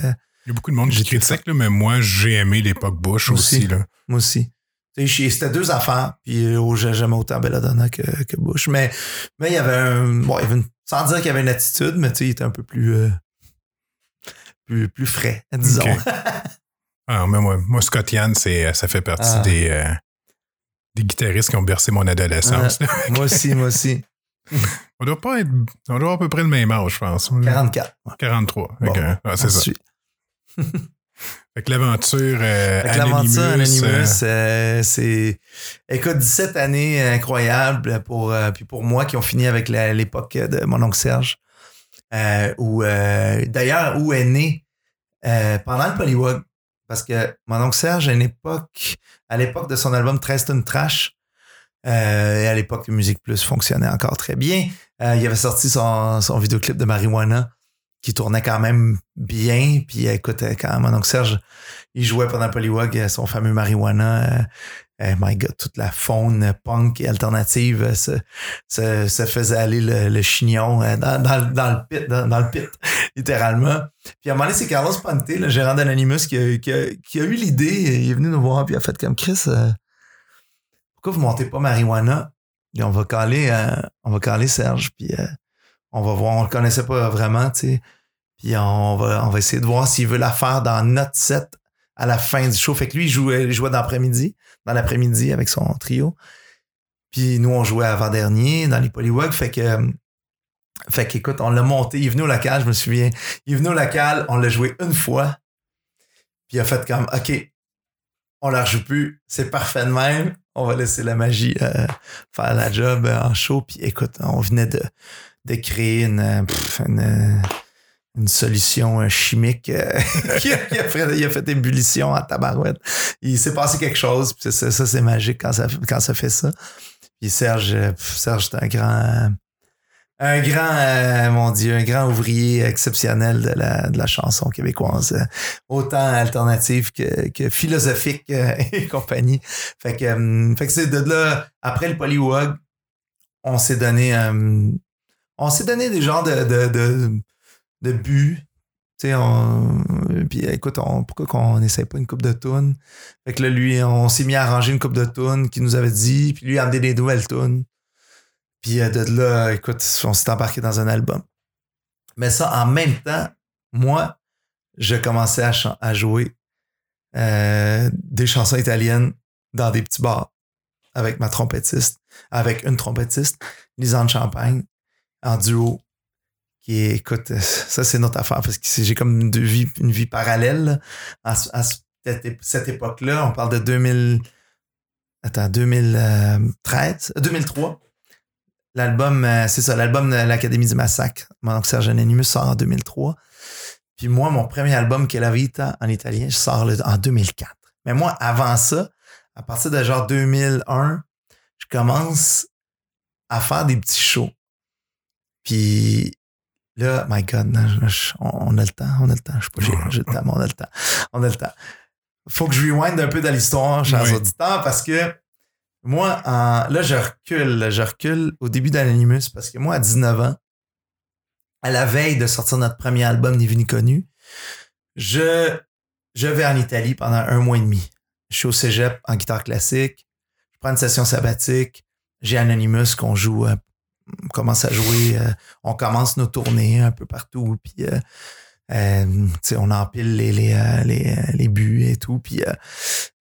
Il y a beaucoup de monde qui critique, là, mais moi, j'ai aimé l'époque Bush aussi. Aussi. là. Moi aussi. C'était deux affaires, puis oh, j'ai- j'aimais autant Belladonna que, que Bush. Mais, mais il y avait un. Bon, il y avait une- sans dire qu'il y avait une attitude, mais il était un peu plus. euh, plus, plus frais, disons. Ah, mais moi, moi, Scott Yann, ça fait partie Ah. des, euh, des guitaristes qui ont bercé mon adolescence. là. moi aussi, moi aussi. On doit pas être. On doit avoir à peu près le même âge, je pense. 44. ouais. 43. Bon, que, ah, c'est ça. Fait que l'aventure euh, que l'aventure Anonymous, Anonymous, euh, euh, c'est. Écoute, 17 années incroyables pour, euh, puis pour moi qui ont fini avec l'époque de mon oncle Serge. Euh, où, euh, D'ailleurs, où est né euh, pendant le Polywog. Parce que mon oncle Serge, à une époque, à l'époque de son album 13 tonnes trash, euh, et à l'époque, Musique Plus fonctionnait encore très bien. euh, il avait sorti son, son vidéoclip de Marijuana qui tournait quand même bien. Puis euh, écoute, quand mon oncle Serge, il jouait pendant Polywog son fameux Marijuana. euh, my God, toute la faune punk et alternative se, faisait aller le, chignon dans, le- pit, dans, le pit, littéralement. Puis à un moment donné, c'est Carlos Ponte, le gérant d'Anonymous, qui a, eu l'idée. Il est venu nous voir puis il a fait comme Chris. Pourquoi vous montez pas Marijuana? Et on va caler, euh, on va caler Serge, puis euh, on va voir. On le connaissait pas vraiment, tu sais. Puis on va, on va essayer de voir s'il veut la faire dans notre set à la fin du show. Fait que lui, il jouait, il jouait dans l'après-midi, dans l'après-midi avec son trio. Puis nous, on jouait avant-dernier dans les Polywogs. Fait que, euh, fait qu'écoute, on l'a monté. Il est venu au local, je me souviens. Il est venu au local, on l'a joué une fois. Puis il a fait comme, OK, on la rejoue plus. C'est parfait de même. On va laisser la magie euh, faire la job euh, en show. Puis écoute, on venait de, de créer une, euh, une, euh, une solution chimique euh, qui, a, qui a fait, a fait ébullition en tabarouette. Il s'est passé quelque chose. Puis ça, c'est magique quand ça, quand ça fait ça. Puis Serge, Serge, c'est un grand, un grand, euh, mon Dieu, un grand ouvrier exceptionnel de la, de la chanson québécoise, euh, autant alternative que, que philosophique euh, et compagnie. Fait que, euh, fait que c'est de là, après le Polywog, on s'est donné, euh, on s'est donné des genres de, de, de, de buts. Tu sais, on, puis écoute, on, pourquoi qu'on n'essaie pas une coupe de tunes? Fait que là, lui, on s'est mis à arranger une coupe de tunes qu'il nous avait dit, puis lui, a amené des nouvelles tunes. Puis euh, de là, écoute, on s'est embarqué dans un album. Mais ça, en même temps, moi, je commençais à, à jouer euh, des chansons italiennes dans des petits bars avec ma trompettiste, avec une trompettiste, Lisanne Champagne, en duo. Qui écoute, ça c'est notre affaire parce que j'ai comme une vie, une vie parallèle à, à cette, ép- cette époque-là. On parle de 2000, attends, 2013, euh, 2003. L'album, euh, c'est ça, l'album de l'Académie du Massacre. Mon oncle Serge Anonymous sort en 2003. Puis moi, mon premier album, Che la Vita, en italien, je sors le- en 2004. Mais moi, avant ça, à partir de genre 2001, je commence à faire des petits shows. Puis là, my God, on, a le temps, on a le temps. Je sais pas, j'ai- j'ai le temps, mais on a le temps. On a le temps. Faut que je rewind un peu dans l'histoire, chers Oui. auditeurs, parce que moi, là, je recule, je recule au début d'Anonymous, parce que moi, à 19 ans, à la veille de sortir notre premier album, Ni vu ni connu, je, je vais en Italie pendant un mois et demi. Je suis au cégep en guitare classique. Je prends une session sabbatique. J'ai Anonymous qu'on joue, euh, on commence à jouer, euh, on commence nos tournées un peu partout. Puis, euh, euh, on empile les, les, les, les buts et tout. Puis,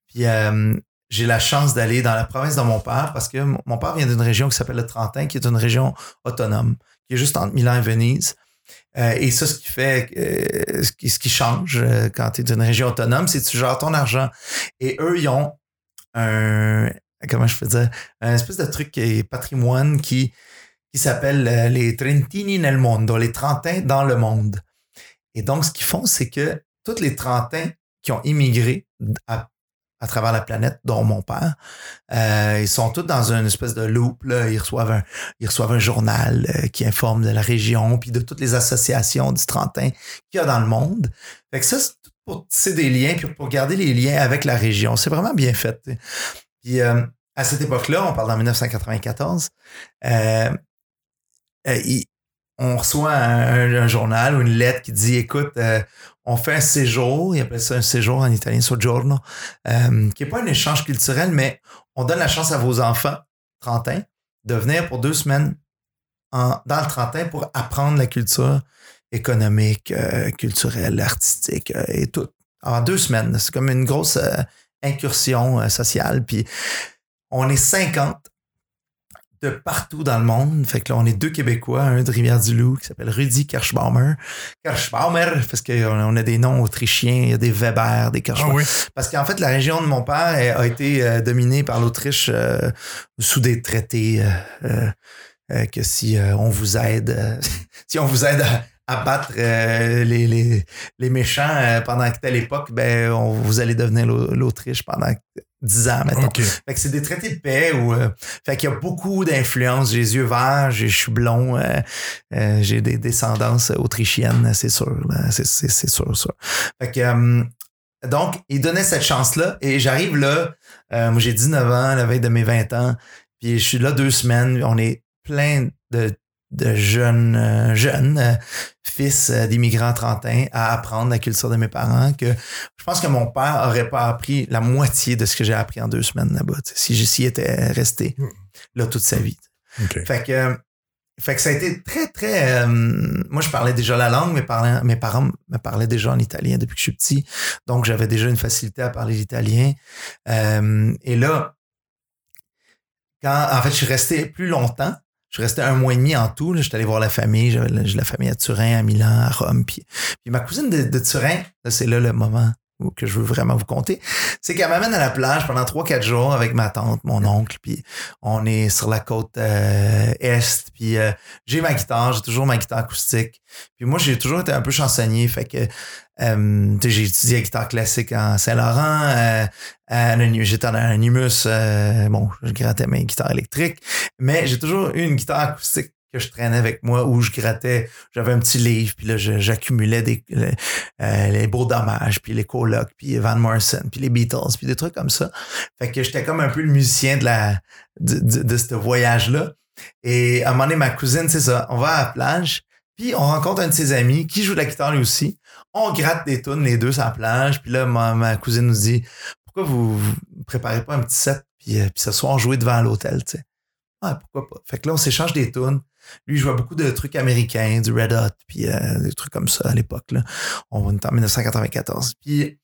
puis euh, j'ai la chance d'aller dans la province de mon père parce que mon père vient d'une région qui s'appelle le Trentin, qui est une région autonome, qui est juste entre Milan et Venise. Euh, et ça, ce qui fait, euh, ce, qui, ce qui change euh, quand tu es d'une région autonome, c'est que tu gères ton argent. Et eux, ils ont un, comment je peux dire, un espèce de truc qui est patrimoine qui, qui s'appelle euh, les Trentini nel mondo, les Trentins dans le monde. Et donc, ce qu'ils font, c'est que tous les Trentins qui ont immigré à, travers la planète, dont mon père, euh, ils sont tous dans une espèce de loop. Là. Ils, reçoivent un, ils reçoivent un journal euh, qui informe de la région, puis de toutes les associations du Trentin qu'il y a dans le monde. Fait que ça, c'est pour tisser des liens, puis pour garder les liens avec la région. C'est vraiment bien fait. Puis euh, à cette époque-là, on parle en 1994, on reçoit un, journal ou une lettre qui dit écoute, euh, on fait un séjour, il appelle ça un séjour en italien, soggiorno, euh, qui n'est pas un échange culturel, mais on donne la chance à vos enfants, Trentin, de venir pour deux semaines dans le Trentin pour apprendre la culture économique, euh, culturelle, artistique et tout. En deux semaines. C'est comme une grosse incursion sociale. Puis on est 50 de partout dans le monde. Fait que là, on est deux Québécois, un de Rivière-du-Loup qui s'appelle Rudy Kirschbaumer. Kirschbaumer, parce qu'on a des noms autrichiens, il y a des Weber, des Kirschbaumer. Ah parce qu'en fait, la région de mon père a été euh, dominée par l'Autriche euh, sous des traités euh, que si on vous aide, si on vous aide à, abattre les, les, les, méchants pendant telle époque, ben on, vous allez devenir l'Autriche pendant 10 ans, mettons. Fait que c'est des traités de paix où. Euh, fait qu'il y a beaucoup d'influence. J'ai les yeux verts, je suis blond, euh, euh, j'ai des descendances autrichiennes, c'est sûr. C'est, c'est, sûr. Fait que. donc, il donnait cette chance-là et j'arrive là. moi, j'ai 19 ans, la veille de mes 20 ans. Puis je suis là deux semaines. On est plein de de jeunes, euh, jeunes euh, fils euh, d'immigrants trentains à apprendre la culture de mes parents que je pense que mon père aurait pas appris la moitié de ce que j'ai appris en deux semaines là-bas si j'y étais resté hmm. là toute sa vie. Fait que fait que ça a été très, très. moi, je parlais déjà la langue, mais mes parents me parlaient déjà en italien depuis que je suis petit. Donc, j'avais déjà une facilité à parler l'italien. et là, quand, en fait, je suis resté plus longtemps, je restais un mois et demi en tout. J'étais allé voir la famille. J'avais la, famille à Turin, à Milan, à Rome. Puis, puis ma cousine de, Turin, c'est là le moment que je veux vraiment vous compter, c'est qu'elle m'amène à la plage pendant trois quatre jours avec ma tante, mon oncle, puis on est sur la côte euh, est, puis euh, j'ai ma guitare, j'ai toujours ma guitare acoustique. Puis moi, j'ai toujours été un peu chansonnier, fait que euh, j'ai étudié la guitare classique en Saint-Laurent. Euh, j'étais en animus. Euh, bon, je grattais mes guitares électriques. Mais j'ai toujours eu une guitare acoustique que je traînais avec moi où je grattais. J'avais un petit livre, puis là, j'accumulais des euh, les beaux dommages, puis les colocs, puis Van Morrison, puis les Beatles, puis des trucs comme ça. Fait que j'étais comme un peu le musicien de la de, de, ce voyage-là. Et à un moment donné, ma cousine, c'est ça, on va à la plage, puis on rencontre un de ses amis qui joue de la guitare lui aussi. On gratte des tunes les deux sur la plage. Puis là, ma, cousine nous dit Pourquoi vous, ne préparez pas un petit set puis, euh, puis ce soir jouer devant l'hôtel, tu sais. Ah, pourquoi pas? Fait que là, on s'échange des tunes. Lui, il jouait beaucoup de trucs américains, du Red Hot, puis euh, des trucs comme ça à l'époque. Là. On est en 1994. Puis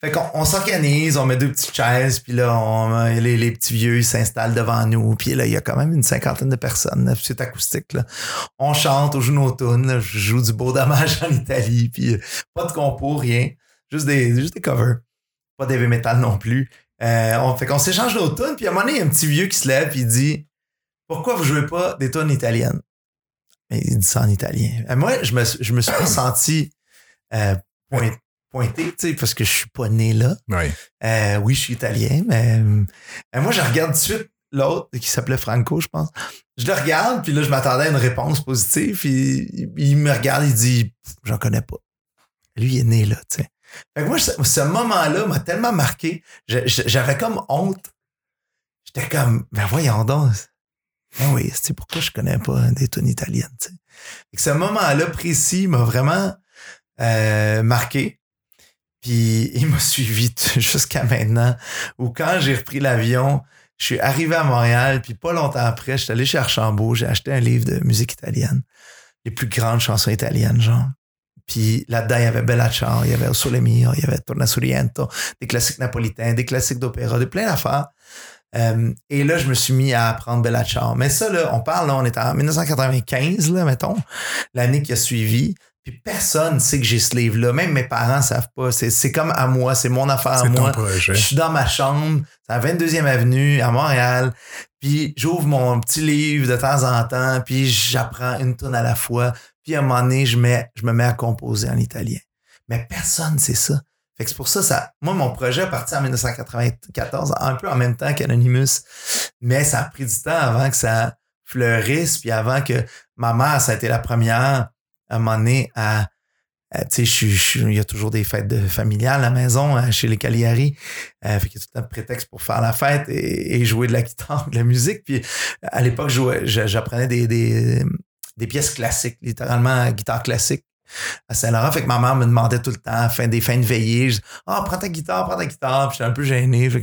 fait qu'on on, s'organise, on met deux petites chaises, puis là, on, les, les petits vieux, ils s'installent devant nous, puis là, il y a quand même une cinquantaine de personnes, c'est acoustique, là. On chante, on joue nos tunes, je joue du beau dommage en Italie, puis pas de compo, rien, juste des, juste des covers. Pas d'heavy metal non plus. Euh, on fait qu'on s'échange nos puis à un moment donné, il y a un petit vieux qui se lève, puis il dit « Pourquoi vous jouez pas des tunes italiennes? » Il dit ça en italien. Euh, moi, je me, je me suis pas senti euh, point, pointé, tu sais, parce que je suis pas né là. Oui. Euh, oui, je suis italien, mais moi, je regarde tout de suite l'autre qui s'appelait Franco, je pense. Je le regarde, puis là, je m'attendais à une réponse positive, puis il, me regarde, il dit, j'en connais pas. Lui, il est né là, tu sais. Fait que moi, ce, moment-là m'a tellement marqué. J'avais comme honte. J'étais comme, ben voyons donc. Ben oui, c'est pourquoi je connais pas des tunes italiennes, tu sais? ce moment-là précis m'a vraiment euh, marqué. Puis il m'a suivi jusqu'à maintenant, où quand j'ai repris l'avion, je suis arrivé à Montréal, puis pas longtemps après, je suis allé chez Archambault, j'ai acheté un livre de musique italienne, les plus grandes chansons italiennes, genre. Puis là-dedans, il y avait Bella Ciao, il y avait O Sole Mio, il y avait Torna Suriento, des classiques napolitains, des classiques d'opéra, de plein d'affaires. Euh, et là, je me suis mis à apprendre Bella Ciao. Mais ça, là, on parle, là, on est en 1995, là, mettons, l'année qui a suivi. Puis personne ne sait que j'ai ce livre-là. Même mes parents savent pas. C'est comme à moi, c'est mon affaire à C'est moi. ton projet. Je suis dans ma chambre, c'est à 22e Avenue, à Montréal. Puis j'ouvre mon petit livre de temps en temps, puis j'apprends une tonne à la fois. Puis à un moment donné, je, me mets à composer en italien. Mais personne sait ça. Fait que c'est pour ça, moi, mon projet est parti en 1994, un peu en même temps qu'Anonymous. Mais ça a pris du temps avant que ça fleurisse, puis avant que ma mère, ça a été la première à un moment donné à tu sais, il y a toujours des fêtes familiales à la maison, euh, chez les Cagliari. Euh, fait qu'il y a tout un prétexte pour faire la fête et, jouer de la guitare, de la musique. Puis à l'époque, j'apprenais des, des pièces classiques, littéralement guitare classique à Saint-Laurent. Fait que ma mère me demandait tout le temps, fin des fins de veillée, je ah, prends ta guitare, prends ta guitare. Puis j'étais un peu gêné. OK,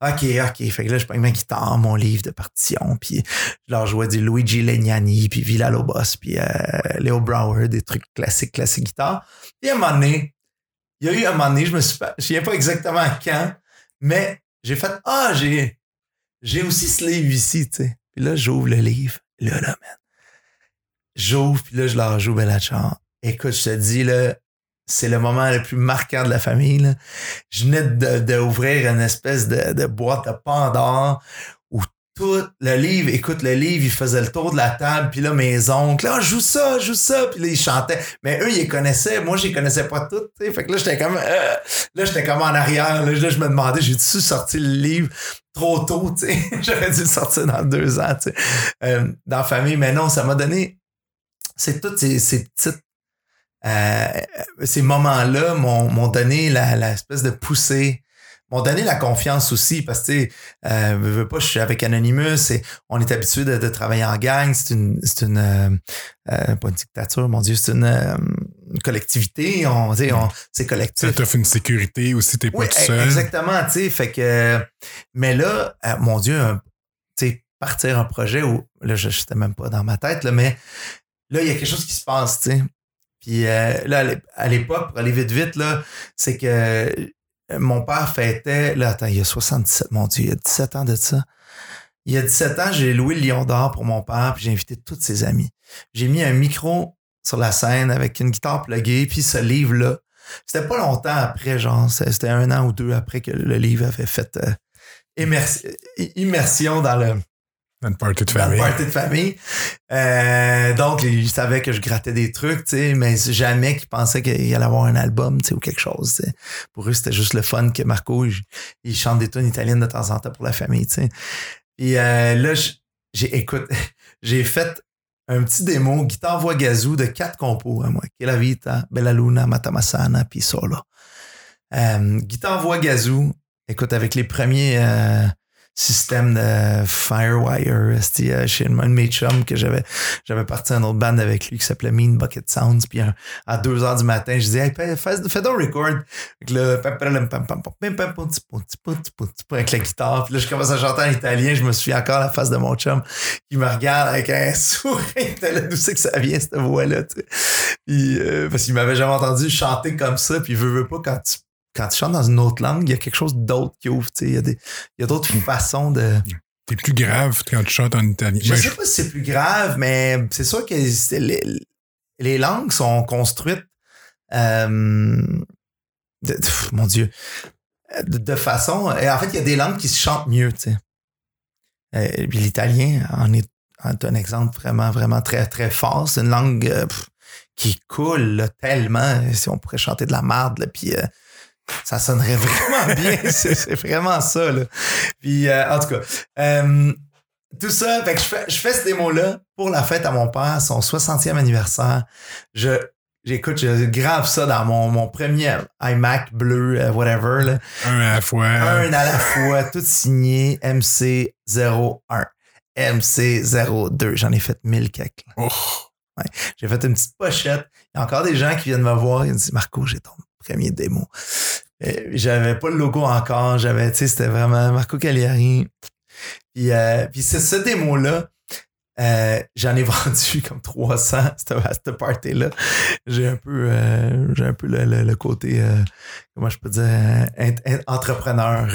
OK. Fait que là, je prends ma guitare, mon livre de partition, puis je leur jouais du Luigi Legnani, puis Villa Lobos, puis euh, Léo Brower, des trucs classiques, classiques guitare. Puis à un moment donné, il y a eu un moment donné, je me suis pas, je sais pas exactement quand, mais j'ai fait, ah, j'ai, j'ai aussi ce livre ici, tu sais. Puis là, j'ouvre le livre. Là, là, man. J'ouvre, puis là, je leur joue Bella Ciao. Écoute, je te dis, là, c'est le moment le plus marquant de la famille. Là. Je venais de- d'ouvrir une espèce de, de boîte de Pandore où tout le livre, écoute, le livre, il faisait le tour de la table, puis là, mes oncles, là, joue ça, joue ça, puis là, ils chantaient. Mais eux, ils les connaissaient, moi, je les connaissais pas toutes, tu sais. Fait que là, j'étais comme, euh, là, j'étais comme en arrière, là, Là, je me demandais, j'ai-tu sorti le livre trop tôt, tu sais? J'aurais dû le sortir dans deux ans, tu sais, euh, dans la famille. Mais non, ça m'a donné, c'est toutes ces, ces petites euh, ces moments-là m'ont, m'ont donné la, la espèce de poussée, m'ont donné la confiance aussi parce que, tu sais, euh, veux, veux pas, je suis avec Anonymous et on est habitué de, de travailler en gang. C'est une, c'est une, euh, euh, pas une dictature, mon Dieu, c'est une, euh, une collectivité. On, tu sais, on, c'est Ça collectif. t'offre une sécurité aussi, t'es pas Oui, tout seul. exactement, tu sais, fait que, mais là, euh, mon Dieu, tu sais, partir un projet où, là, je n'étais même pas dans ma tête, là, mais là, il y a quelque chose qui se passe, tu sais. Puis euh, là, à l'é- à l'époque, pour aller vite, vite, là, c'est que euh, mon père fêtait, là, attends, il y a 77, mon Dieu, il y a 17 ans de ça. Il y a 17 ans, j'ai loué le Lion d'Or pour mon père, puis j'ai invité tous ses amis. J'ai mis un micro sur la scène avec une guitare pluguée, puis ce livre-là. C'était pas longtemps après, genre, c'était un an ou deux après que le livre avait fait euh, immersi- immersion dans le, Le party de famille. party de famille. Euh, donc, ils savaient que je grattais des trucs, tu sais, mais jamais qu'ils pensaient qu'il allait avoir un album, tu sais, ou quelque chose. tu sais. Pour eux, c'était juste le fun que Marco, il, il chante des tunes italiennes de temps en temps pour la famille, tu sais. Puis euh, là, j'ai, écoute, j'ai fait un petit démo, guitare voix gazou de quatre compos à moi. Che la vita, Bella Luna, Matamassana, puis solo. Euh, guitare voix gazou, écoute, avec les premiers système de Firewire, chez un de mes chums que j'avais, j'avais parti à un autre band avec lui qui s'appelait Mean Bucket Sounds. Puis à 2 h du matin, je disais, hey, fais, fais donc record. Avec la guitare. Puis là, je commence à chanter en italien. Je me souviens encore la face de mon chum qui me regarde avec un sourire. D'où c'est que ça vient, cette voix-là. Puis, euh, parce qu'il m'avait jamais entendu chanter comme ça. Puis, veut, veut pas, quand tu quand tu chantes dans une autre langue, il y a quelque chose d'autre qui ouvre. tu sais. Il y a, des- il y a d'autres façons de. T'es plus grave quand tu chantes en italien. Je Ben, sais pas si c'est plus grave, mais c'est sûr que c'est- les, les langues sont construites euh, de- pff, mon Dieu de, de façon et en fait il y a des langues qui se chantent mieux tu sais Euh, l'italien en est, en est un exemple vraiment vraiment très très fort c'est une langue euh, pff, qui coule là, tellement si on pourrait chanter de la marde là, puis euh, ça sonnerait vraiment bien c'est vraiment ça là. puis euh, en tout cas euh, tout ça, fait que je fais, je fais démo-là pour la fête à mon père, son 60e anniversaire. Je, j'écoute, je grave ça dans mon, mon premier iMac bleu, euh, whatever, là. un à la fois. Un à la fois, tout signé MC01, MC02. J'en ai fait 1000 cakes. Oh, J'ai fait une petite pochette. Il y a encore des gens qui viennent me voir. Ils me disent Marco, j'ai ton premier démo. Euh, J'avais pas le logo encore. J'avais, tu sais, c'était vraiment Marco Cagliari. Puis, euh, puis c'est ce démo-là. euh, j'en ai vendu comme 300 cette- à cette party-là. J'ai un peu, euh, j'ai un peu le, le- le côté, euh, comment je peux dire, int- int- entrepreneur.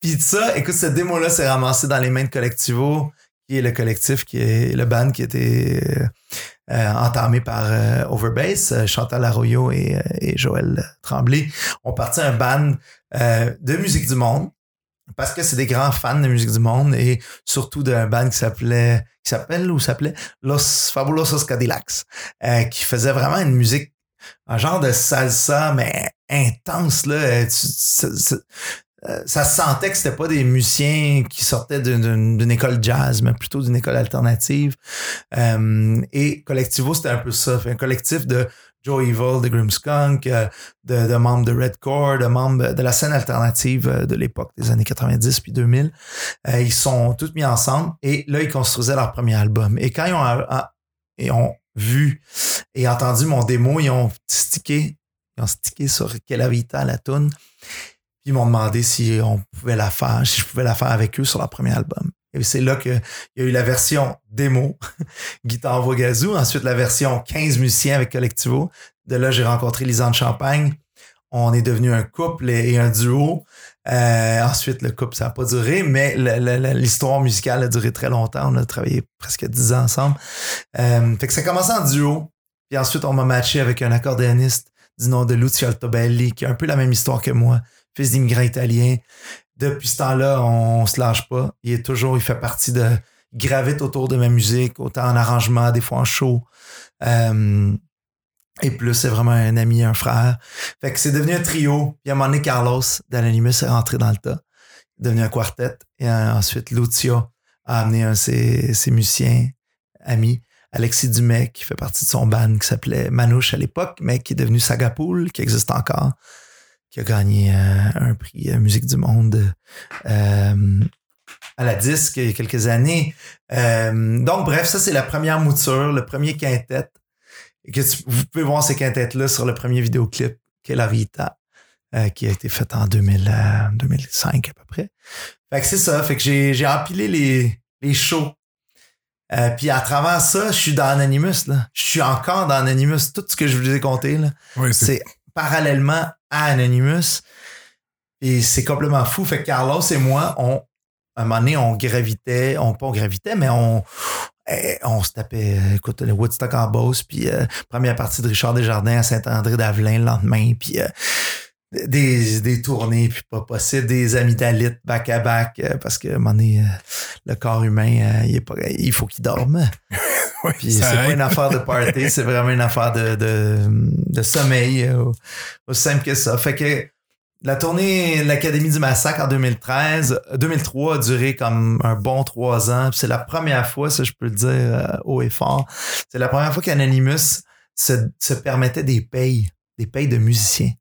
Puis ça, écoute, ce démo-là s'est ramassé dans les mains de Collectivo, qui est le collectif, qui est le band qui était entamé par Overbass, Chantal Arroyo et, et, Joël Tremblay, ont parti un band de musique du monde parce que c'est des grands fans de musique du monde et surtout d'un band qui s'appelait qui s'appelle ou s'appelait Los Fabulosos Cadillacs euh, qui faisait vraiment une musique un genre de salsa mais intense là euh, euh, ça, se sentait que c'était pas des musiciens qui sortaient d'une école jazz, mais plutôt d'une école alternative. et Collectivo, c'était un peu ça. un collectif de Joe Evil de Grimskunk, euh, de, membres de Redcore, de membres de la scène alternative euh, de l'époque des années 90 puis 2000. Euh, ils sont tous mis ensemble et là, ils construisaient leur premier album. Et quand ils ont, vu et entendu mon démo, ils ont stické, ils ont stické sur Quelle Vita la tune. Ils m'ont demandé si on pouvait la faire, si je pouvais la faire avec eux sur leur premier album. Et c'est là qu'il y a eu la version démo, guitare voix gazou, ensuite la version 15 musiciens avec Collectivo. De là, j'ai rencontré Lisanne Champagne. On est devenu un couple et un duo. Euh, ensuite, le couple, ça n'a pas duré, mais l'histoire musicale a duré très longtemps. On a travaillé presque 10 ans ensemble. Euh, fait que ça a commencé en duo. Puis ensuite, on m'a matché avec un accordéoniste du nom de Lucio Altobelli, qui a un peu la même histoire que moi, fils d'immigrants italiens depuis ce temps-là, on, se lâche pas. Il est toujours, il fait partie de, gravite autour de ma musique, autant en arrangement, des fois en show. Euh, et plus, c'est vraiment un ami, un frère. Fait que c'est devenu un trio. Puis à un moment Carlos d'Anonymous est rentré dans le tas. Il est devenu un quartet. Et ensuite, Lucio a amené un de ses, musiciens, amis. Alexis Dumais, qui fait partie de son band qui s'appelait Manouche à l'époque, mais qui est devenu Sagapoul, qui existe encore qui a gagné euh, un prix euh, Musique du Monde euh, à la disque il y a quelques années. donc, bref, ça, c'est la première mouture, le premier quintet. Que vous pouvez voir ces quintettes-là sur le premier vidéoclip, qui est La Vita, qui a été fait en 2005 à peu près. Fait que c'est ça. Fait que j'ai empilé les, les shows. puis à travers ça, je suis dans Anonymous. Là. Je suis encore dans Anonymous. Tout ce que je vous ai compté, c'est parallèlement à Anonymous. Et c'est complètement fou. Fait que Carlos et moi, on, à un moment donné, on gravitait, on pas on gravitait, mais on, eh, on se tapait, écoute, le Woodstock en Beauce, puis euh, première partie de Richard Desjardins à Saint-André-d'Avelin le lendemain, puis euh, des, des tournées, puis pas possible, des amygdalites back-à-back, euh, parce que à un moment donné, le corps humain, il faut qu'il dorme. c'est pas une affaire de party, c'est vraiment une affaire de, de, sommeil, euh, aussi simple que ça. Fait que la tournée de l'Académie du Massacre en 2013, 2003 a duré comme un bon trois ans. C'est la première fois, ça je peux le dire euh, haut et fort, c'est la première fois qu'Anonymous se, se permettait des payes, des payes de musiciens.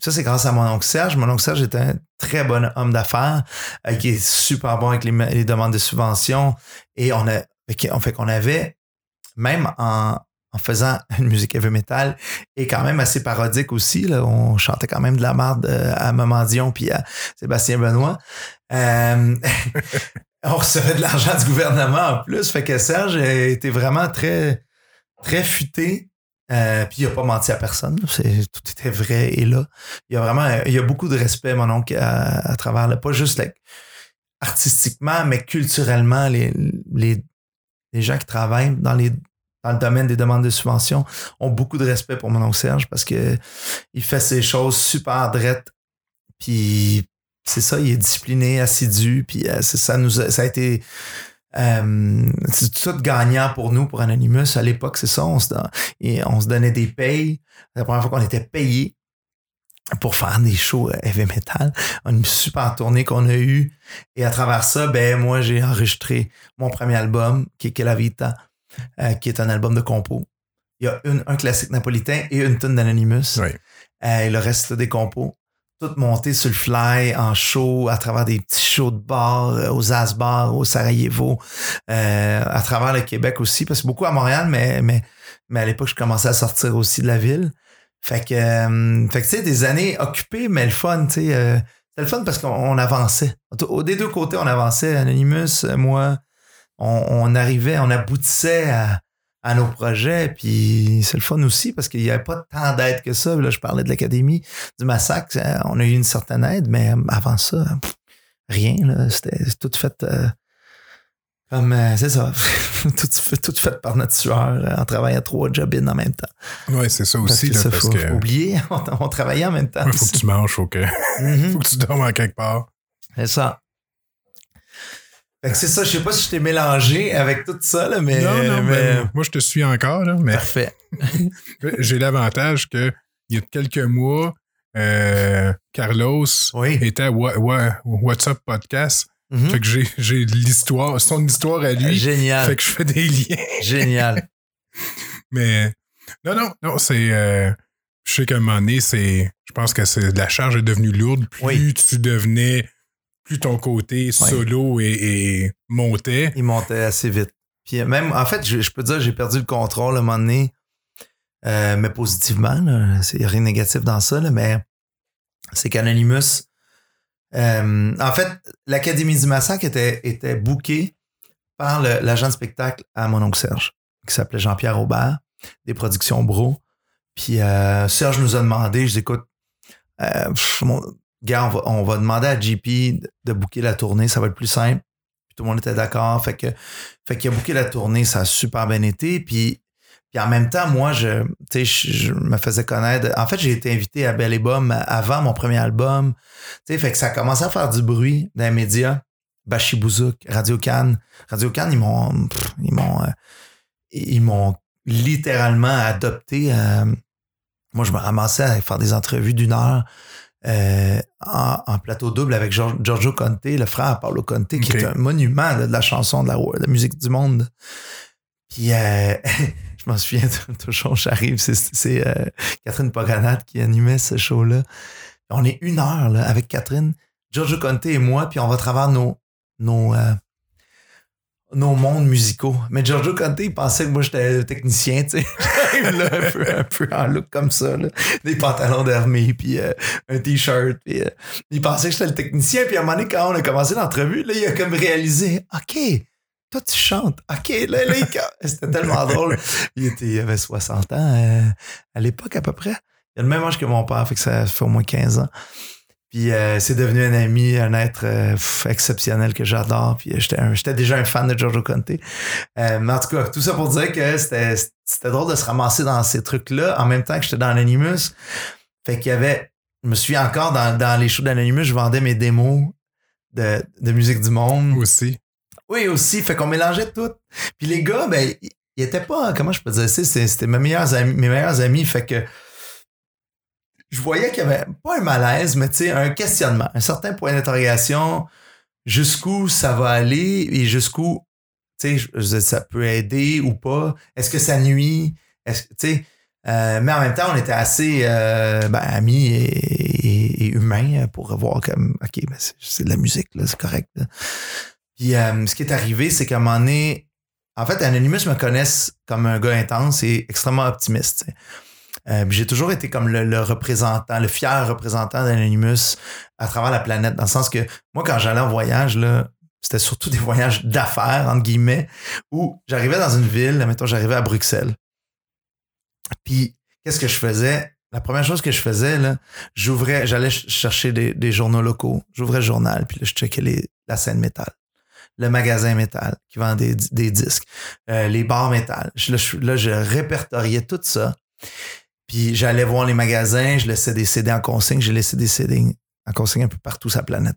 Ça, c'est grâce à mon oncle Serge. Mon oncle Serge est un très bon homme d'affaires euh, qui est super bon avec les, les, demandes de subventions. Et on a, on fait qu'on avait même en, faisant une musique heavy metal et quand même assez parodique aussi. Là. On chantait quand même de la merde euh, à Maman Dion puis à Sébastien Benoît. Euh, on recevait de l'argent du gouvernement en plus. Fait que Serge était vraiment très, très futé. Euh, puis il n'a pas menti à personne. C'est, tout était vrai et là. Il y a vraiment il y a beaucoup de respect, mon oncle, à, travers, pas juste artistiquement, mais culturellement, les, les les gens qui travaillent dans le domaine des demandes de subvention ont beaucoup de respect pour mon oncle Serge parce que il fait ses choses super drettes. Puis c'est ça, il est discipliné, assidu. Puis euh, c'est ça, nous ça a été euh, c'est tout gagnant pour nous, pour Anonymous. À l'époque, c'est ça. On se, on se donnait des payes. La première fois qu'on était payé pour faire des shows euh, heavy metal. Une super tournée qu'on a eue. Et à travers ça, ben moi, j'ai enregistré mon premier album, qui est Que la Vita, euh, qui est un album de compo. Il y a un classique napolitain et une tonne d'Anonymous. Euh, et le reste, des compos. Tout monté sur le fly, en show, à travers des petits shows de bar, aux Asbar, au Sarajevo, à travers le Québec aussi, parce que beaucoup à Montréal, mais, mais, mais à l'époque, je commençais à sortir aussi de la ville. Fait que, euh, fait que tu sais, des années occupées, mais le fun, tu sais. Euh, le fun parce qu'on avançait. Des deux côtés, on avançait. Anonymous, moi, on, arrivait, on aboutissait à, nos projets. Puis c'est le fun aussi parce qu'il n'y avait pas tant d'aide que ça. Là, je parlais de l'Académie du Massacre. On a eu une certaine aide, mais avant ça, rien. C'était tout fait. Euh, Comme, euh, c'est ça. tout, fait- tout fait par notre sueur euh, en travaillant trois job en même temps. Ouais, c'est ça Parce aussi, que là, ça, parce faut, que faut oublier, on, on travaillait en même temps. il faut que tu manges, faut que, faut que tu dormes en quelque part. C'est ça. Fait que c'est ça, je sais pas si je t'ai mélangé avec tout ça, là, mais. non, non, mais- moi, je te suis encore, là, mais Parfait. j'ai l'avantage que il y a quelques mois, euh, Carlos Oui. était à Wha- Wha- What's Up Podcast. Mhm. Fait que j'ai, l'histoire, son histoire à lui. Génial. Fait que je fais des liens. Génial. Mais non, non, non, c'est. euh, je sais qu'à un moment donné, c'est. Je pense que c'est la charge est devenue lourde. Plus Oui. tu devenais, plus ton côté solo et, et montait. Il montait assez vite. Puis même, en fait, je, je peux dire, j'ai perdu le contrôle à un moment donné, euh, mais positivement. Il n'y a rien de négatif dans ça, là, mais c'est qu'Anonymous. Euh, en fait, l'Académie du Massacre était, était bookée par l'agent de spectacle à mon oncle Serge, qui s'appelait Jean-Pierre Aubert, des productions Bro. Puis euh, Serge nous a demandé, je dis écoute, euh, mon, gars, on va, on va demander à JP de, de booker la tournée, ça va être plus simple. Puis tout le monde était d'accord. Fait que fait qu'il a booké la tournée, ça a super bien été. Puis, puis en même temps, moi, je, je, je me faisais connaître. En fait, j'ai été invité à Belle et Bomme avant mon premier album. Tu sais, fait que ça a commencé à faire du bruit dans les médias. Bachibouzouk, Radio Cannes. Radio Cannes, ils m'ont, ils m'ont, euh, ils m'ont littéralement adopté. euh, moi, je me ramassais à faire des entrevues d'une heure. euh, en, en plateau double avec Gior- Giorgio Conte, le frère Paolo Conte, qui est un monument de la chanson, de la, de la musique du monde. Puis, euh, je m'en souviens toujours, j'arrive, c'est, euh, Catherine Poganat qui animait ce show-là. On est une heure là, avec Catherine, Giorgio Conte et moi, puis on va travers nos, nos, euh, nos mondes musicaux. Mais Giorgio Conte, il pensait que moi, j'étais technicien, tu sais. J'arrive un peu, un peu en look comme ça. Des pantalons d'armée, puis euh, un t-shirt. Il pensait que j'étais le technicien. Puis à un moment donné, quand on a commencé l'entrevue, il a comme réalisé, OK, toi, tu chantes. OK, là, il- c'était tellement drôle. Il, était, il avait 60 ans euh, à l'époque, à peu près. Il a le même âge que mon père, fait que ça fait au moins 15 ans. Puis euh, c'est devenu un ami, un être euh, pff, exceptionnel que j'adore. Puis euh, j'étais déjà un fan de Giorgio Conte. Euh, mais en tout cas, tout ça pour dire que c'était c'était drôle de se ramasser dans ces trucs-là en même temps que j'étais dans Anonymous. Fait qu'il y avait, je me souviens encore dans, dans les shows d'Anonymous, je vendais mes démos de, de musique du monde. Aussi. Oui, aussi. Fait qu'on mélangeait tout. Puis les gars, ben, ils étaient pas, comment je peux dire c'était mes meilleurs amis, mes meilleurs amis. Fait que je voyais qu'il y avait pas un malaise, mais tu sais, un questionnement, un certain point d'interrogation, jusqu'où ça va aller et jusqu'où, tu sais, ça peut aider ou pas? Est-ce que ça nuit? Tu sais, euh, mais en même temps, on était assez euh, ben, amis et, humains pour voir comme, OK, ben, c'est- de la musique, là, c'est correct. Puis euh, ce qui est arrivé, c'est qu'à un moment donné, en fait, Anonymous me connaissent comme un gars intense et extrêmement optimiste. Euh, j'ai toujours été comme le, représentant, le fier représentant d'Anonymous à travers la planète, dans le sens que moi, quand j'allais en voyage, là, c'était surtout des voyages d'affaires, entre guillemets, où j'arrivais dans une ville, mettons, j'arrivais à Bruxelles. Puis, qu'est-ce que je faisais? La première chose que je faisais, là, j'ouvrais, j'allais ch- chercher des, journaux locaux. J'ouvrais le journal, puis là, je checkais la scène métal. Le magasin métal qui vend des, des disques. euh, les bars métal. Je- Là, je, répertoriais tout ça. Puis j'allais voir les magasins, je laissais des CD en consigne, j'ai laissé des CD en consigne un peu partout sur la planète.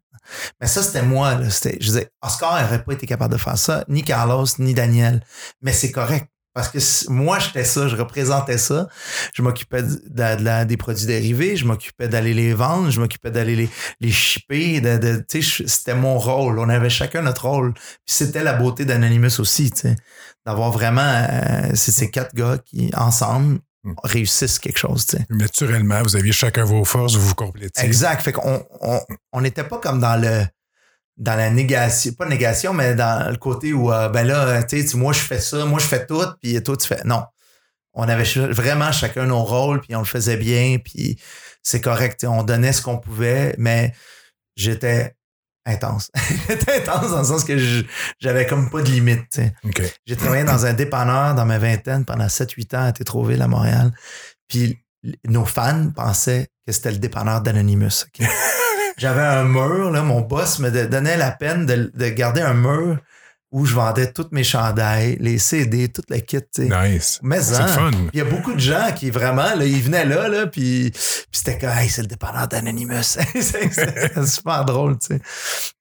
Mais ça, c'était moi. Là. Je disais, Oscar n'aurait pas été capable de faire ça, ni Carlos, ni Daniel. Mais c'est correct. Parce que moi, j'étais ça, je représentais ça. Je m'occupais de, de- de la- des produits dérivés, je m'occupais d'aller les vendre, je m'occupais d'aller les, les shipper. De, de- tu sais, je- c'était mon rôle. On avait chacun notre rôle. Puis c'était la beauté d'Anonymous aussi, tu sais, d'avoir vraiment euh, ces quatre gars qui, ensemble, Mm. réussissent quelque chose. tu sais. Naturellement, vous aviez chacun vos forces, vous vous complétiez. Exact. Fait qu'on on, on n'était pas comme dans le dans la négation, pas négation, mais dans le côté où euh, ben là, tu sais, moi je fais ça, moi je fais tout, puis toi tu fais. Non. On avait vraiment chacun nos rôles, puis on le faisait bien, puis c'est correct. On donnait ce qu'on pouvait, mais j'étais intense. j'étais intense dans le sens que je- j'avais comme pas de limite. tu sais. OK. J'ai travaillé dans un dépanneur dans ma vingtaine pendant 7-8 ans à Tétroville à Montréal. Puis nos fans pensaient que c'était le dépanneur d'Anonymous. ok? J'avais un mur, là, mon boss me donnait la peine de, de garder un mur où je vendais toutes mes chandails, les CD, tout le kit, tu sais. Nice. Mais C'est hein, fun. il y a beaucoup de gens qui vraiment, là, ils venaient là, là, puis, puis c'était comme, hey, c'est le dépendant d'Anonymous. c'est super drôle, tu sais.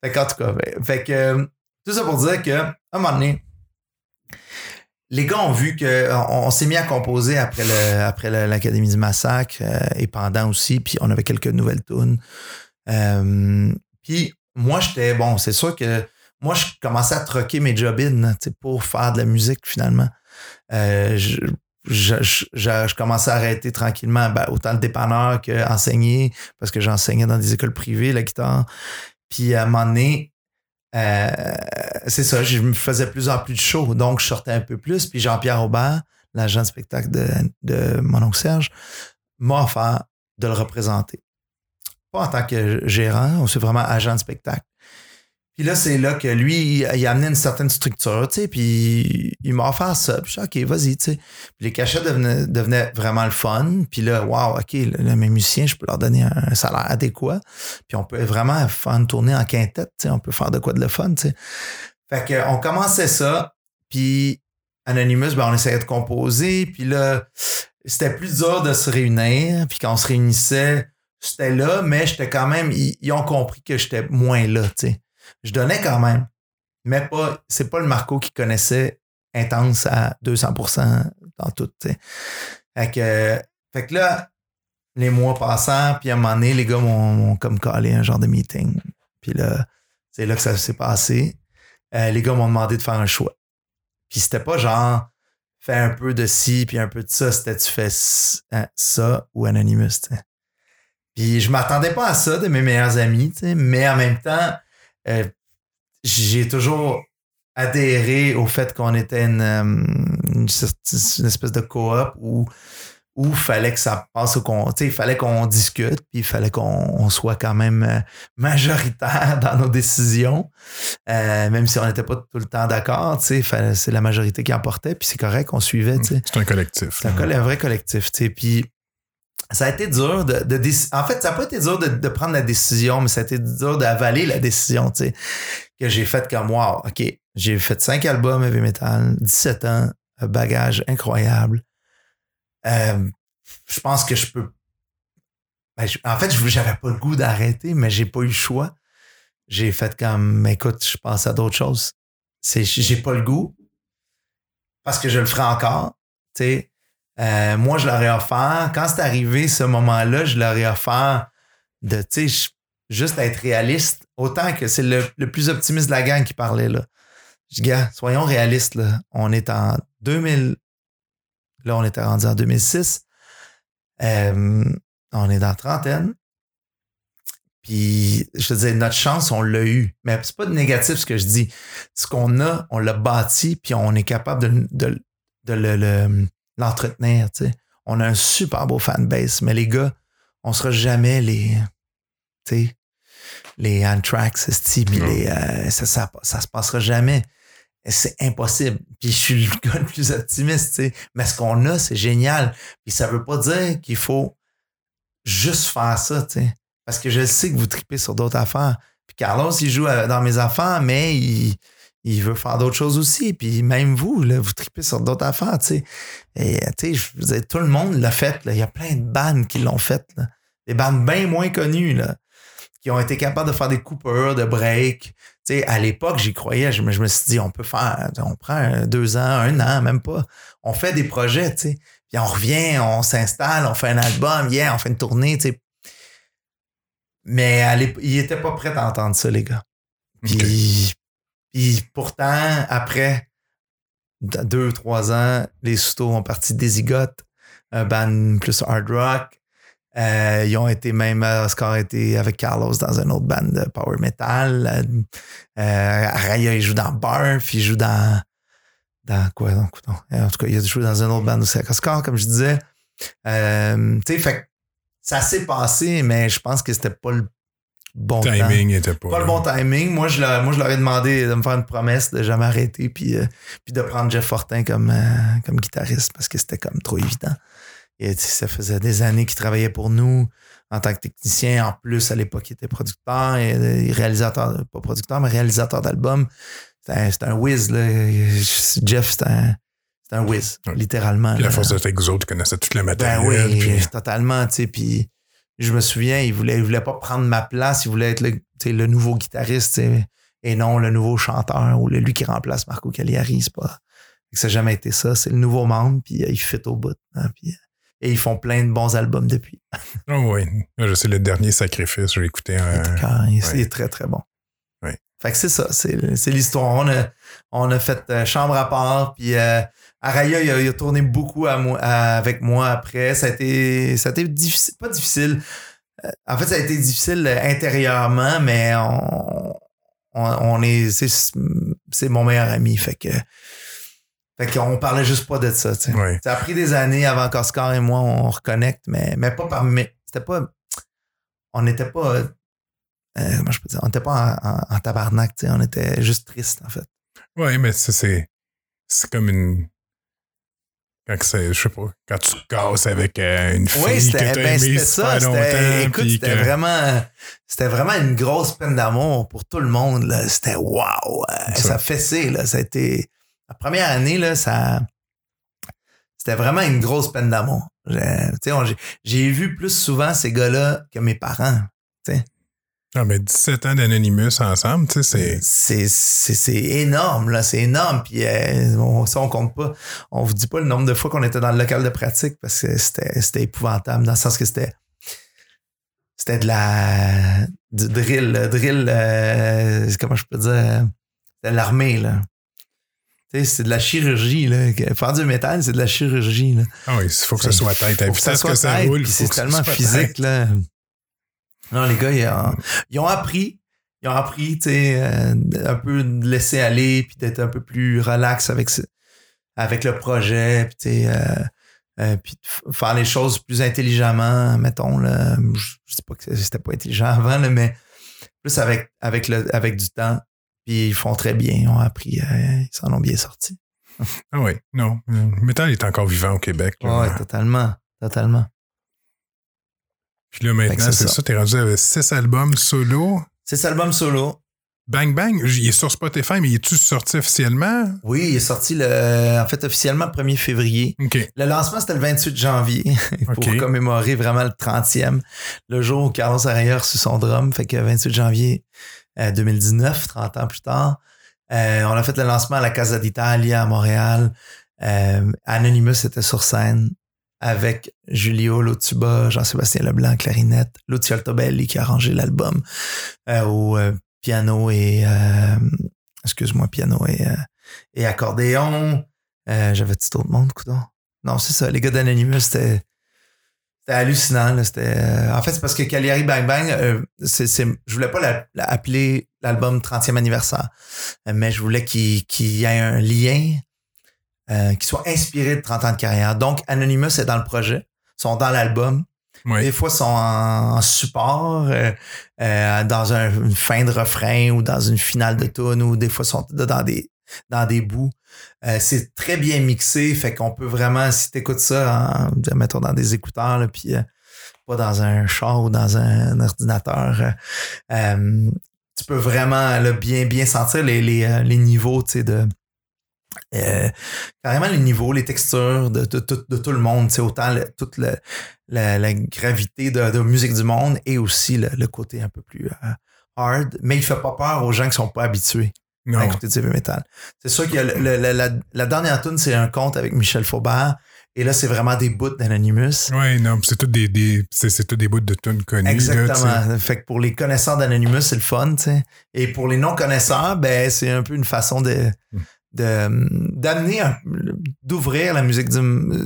Fait qu'en tout cas, ben, fait que, tout ça pour dire que, à un moment donné, les gars ont vu que on, s'est mis à composer après le, après l'Académie du Massacre euh, et pendant aussi, puis on avait quelques nouvelles tunes. Euh, puis moi, j'étais, bon, c'est sûr que moi, je commençais à troquer mes sais, pour faire de la musique finalement. Euh, je, je, je, je- je commençais à arrêter tranquillement, ben, autant le dépanneur qu'enseigner, parce que j'enseignais dans des écoles privées, la guitare. Puis à un moment donné, euh, c'est ça, je me faisais plus en plus de shows, donc je sortais un peu plus. Puis Jean-Pierre Aubert, l'agent de spectacle de, de mon oncle Serge, m'a offert de le représenter. Pas en tant que gérant, c'est vraiment agent de spectacle. Puis là, c'est là que lui, il, a amené une certaine structure, tu sais, puis il m'a offert ça. Puis je suis OK, vas-y, tu sais. Puis les cachets devenaient, vraiment le fun. Puis là, wow, OK, là, mes musiciens, je peux leur donner un salaire adéquat. Puis on peut vraiment faire une tournée en quintette, tu sais. On peut faire de quoi de le fun, tu sais. Fait qu'on commençait ça. Puis Anonymous, ben, on essayait de composer. Puis là, c'était plus dur de se réunir. Puis quand on se réunissait, c'était là, mais j'étais quand même. Ils, ont compris que j'étais moins là, tu sais. Je donnais quand même, mais pas. C'est pas le Marco qui connaissait intense à 200% dans tout, tu sais. Fait que, fait que là, les mois passant, puis à un moment donné, les gars m'ont comme collé un genre de meeting. Puis là, c'est là que ça s'est passé. Euh, les gars m'ont demandé de faire un choix. Puis c'était pas genre fais un peu de ci puis un peu de ça, c'était tu fais hein, ça ou Anonymous. Puis je m'attendais pas à ça de mes meilleurs amis, tu sais, mais en même temps, euh, j'ai toujours adhéré au fait qu'on était une, euh, une, espèce de coop où où il fallait que ça passe au con, tu sais, il fallait qu'on discute, puis il fallait qu'on on soit quand même euh, majoritaire dans nos décisions, Euh, même si on n'était pas tout le temps d'accord, tu sais, fallait- c'est la majorité qui emportait, puis c'est correct, on suivait. C'est un collectif. C'est un, vrai collectif, tu sais. Puis ça a été dur de, de En fait, ça n'a pas été dur de, prendre la décision, mais ça a été dur d'avaler la décision, tu sais. Que j'ai faite comme wow, OK, j'ai fait cinq albums heavy metal, 17 ans, un bagage incroyable. Euh, je pense que je peux. Ben, en fait, j'avais pas le goût d'arrêter, mais j'ai pas eu le choix. J'ai fait comme écoute, je pense à d'autres choses. C'est, j'ai pas le goût parce que je le ferai encore. Tu sais, euh, moi, je leur ai offert, quand c'est arrivé ce moment-là, je leur ai offert de, tu sais, juste être réaliste, autant que c'est le, le plus optimiste de la gang qui parlait là. Je dis, gars, soyons réalistes, là. On est en 2000, là, on était rendu en 2006. Euh, on est dans la trentaine. Puis, je te disais, notre chance, on l'a eu. Mais c'est pas de négatif ce que je dis. Ce qu'on a, on l'a bâti, puis on est capable de, de, de le- le- l'entretenir. tu sais. On a un super beau fanbase, mais les gars, on sera jamais les. Tu sais, les Anthrax, les, euh, ça, ça, ça se passera jamais. C'est impossible. Puis je suis le gars le plus optimiste, tu sais. Mais ce qu'on a, c'est génial. Puis ça veut pas dire qu'il faut juste faire ça, tu sais. Parce que je sais que vous tripez sur d'autres affaires. Puis Carlos, il joue euh, dans mes affaires, mais il, il veut faire d'autres choses aussi. Puis même vous, là, vous tripez sur d'autres affaires, tu sais. Et tu sais, je vous dis, tout le monde l'a fait. Là. Il y a plein de bandes qui l'ont fait. Là. Des bandes bien moins connues, là, qui ont été capables de faire des coupures, de break. Tu sais, à l'époque, j'y croyais. Je me, je me suis dit, on peut faire, on prend deux ans, un an, même pas. On fait des projets, tu sais. Puis on revient, on s'installe, on fait un album, yeah, on fait une tournée, tu sais. Mais à ils pas prêts à entendre ça, les gars. Puis, puis pourtant, après deux, trois ans, les Soutos ont parti des Zigotes, un band plus hard rock. Euh, ils ont été même, euh, Oscar a été avec Carlos dans un autre band de power metal. Euh, Araya, il joue dans Barf, il joue dans. Dans quoi donc? En tout cas, il a joué dans un autre band aussi avec Oscar, comme je disais. Euh, tu sais, fait ça s'est passé, mais je pense que c'était pas le bon temps timing était pas. pas le bon timing. Moi, je leur, moi, je leur ai demandé de me faire une promesse de jamais arrêter puis, euh, puis de prendre Jeff Fortin comme, euh, comme guitariste parce que c'était comme trop évident. Et ça faisait des années qu'il travaillait pour nous en tant que technicien. En plus, à l'époque, il était producteur et, et réalisateur, pas producteur, mais réalisateur d'albums. c'est un, whiz, là. Jeff, c'est un, c'est un whiz, littéralement. Puis la force de que vous autres connaissaient tout le Ben matériel. oui, puis- totalement, tu sais. Puis je me souviens, il voulait, il voulait pas prendre ma place, il voulait être le, nouveau guitariste, et non le nouveau chanteur ou le, lui qui remplace Marco Cagliari. C'est pas. Ça n'a jamais été ça. C'est le nouveau membre, puis euh, il fit au bout. hein, puis, euh, et ils font plein de bons albums depuis. Oh oui. Je sais, le dernier sacrifice, je écouté. euh, il, ouais. il est très, très bon. Ouais. Fait que c'est ça, c'est c'est l'histoire. On a, on a fait euh, chambre à part, puis Araya, il a, il a tourné beaucoup à moi, à- avec moi après. Ça a été, ça a été difficile, pas difficile. Euh, En fait, ça a été difficile intérieurement, mais on, on, on est, c'est mon meilleur ami, fait que. Fait qu'on parlait juste pas de ça. Ça a pris des années avant qu'Oscar et moi, on reconnecte, mais, mais pas par... mais C'était pas... On n'était pas... euh, comment je peux dire? On n'était pas en, en- en tabarnak, tu sais. On était juste triste, en fait. Ouais, mais ça, c'est. C'est comme une. Quand je sais pas, quand tu te casses avec euh, une fille Oui, que c'était t'as ben, aimée ça. longtemps. Écoute, c'était que- vraiment... C'était vraiment une grosse peine d'amour pour tout le monde, là. C'était wow! euh, Ça ça. fessait, là. Ça a été... La première année, là, ça... C'était vraiment une grosse peine d'amour. J'ai- tu sais, on- j'ai- J'ai vu plus souvent ces gars-là que mes parents. Ah, mais 17 ans d'Anonymous ensemble, tu sais, c'est. c'est c'est c'est énorme là c'est énorme puis euh, on, ça on compte pas on vous dit pas le nombre de fois qu'on était dans le local de pratique parce que c'était c'était épouvantable dans le sens que c'était c'était de la du drill drill euh, comment je peux dire euh, c'était de l'armée là tu sais, c'est de la chirurgie là faire du métal c'est de la chirurgie là Ah oui, il faut que ça soit tête. La faut que ça soit tête, c'est tellement physique là. Non, les gars, ils ont, ils ont appris. Ils ont appris, tu sais, euh, un peu de laisser aller, puis d'être un peu plus relax avec, avec le projet, puis tu sais, euh, euh, puis faire les choses plus intelligemment, mettons. Là. Je, je dis pas que c'était pas intelligent avant, là, mais plus avec, avec, le, avec du temps. Puis ils font très bien, ils ont appris, euh, ils s'en ont bien sorti. Ah oui, non. Le métal est encore vivant au Québec. Ouais, totalement, totalement. Puis là, maintenant, c'est ça. t'es rendu avec six albums solo. C'est cet album solo. Bang Bang, il est sur Spotify, mais il est-tu sorti officiellement? Oui, il est sorti le, en fait officiellement le 1er février. Le lancement, c'était le 28 janvier pour commémorer vraiment le 30e, le jour où Carlos Araya a reçu son drum. Fait que 28 janvier euh, 2019, 30 ans plus tard. Euh, on a fait le lancement à la Casa d'Italia à Montréal. Euh, Anonymous était sur scène avec Julio Lotuba, Jean-Sébastien Leblanc, clarinette, Lucio Altobelli qui a arrangé l'album euh, au euh, piano et euh, excuse-moi, piano et, et accordéon. J'avais tout autre monde, coudon. Non, c'est ça. Les gars d'Anonymous, c'était hallucinant. en fait, c'est parce que Cagliari Bang Bang, c'est, je voulais pas la- la- appeler l'album 30e anniversaire, mais je voulais qu'il y ait un lien euh, qui soit inspiré de 30 ans de carrière. Donc, Anonymous est dans le projet, sont dans l'album. Oui. Des fois, sont en, en support, euh, euh, dans un- une fin de refrain ou dans une finale de tune, ou des fois, sont dans des, dans des bouts. Euh, c'est très bien mixé, fait qu'on peut vraiment, si tu écoutes ça, en, mettons dans des écouteurs, là, puis euh, pas dans un char ou dans un, ordinateur, tu peux vraiment là, bien, bien sentir les, les, les niveaux tu sais, de. Euh, carrément les niveaux, les textures de, de, de- de tout le monde, sais, autant le- toute le- la, la gravité de, de musique du monde et aussi le, le côté un peu plus euh, hard, mais il fait pas peur aux gens qui sont pas habitués à écouter du heavy metal. C'est sûr que la, la- la dernière tune c'est un conte avec Michel Faubert, et là, c'est vraiment des bouts d'Anonymous. Oui, non, c'est tout des, des, c'est, c'est tout des bouts de tunes connues. là. Exactement. fait que pour les connaisseurs d'Anonymous, c'est le fun, tu sais. Et pour les non-connaisseurs, ben, c'est un peu une façon de, de, d'amener, d'ouvrir la musique du,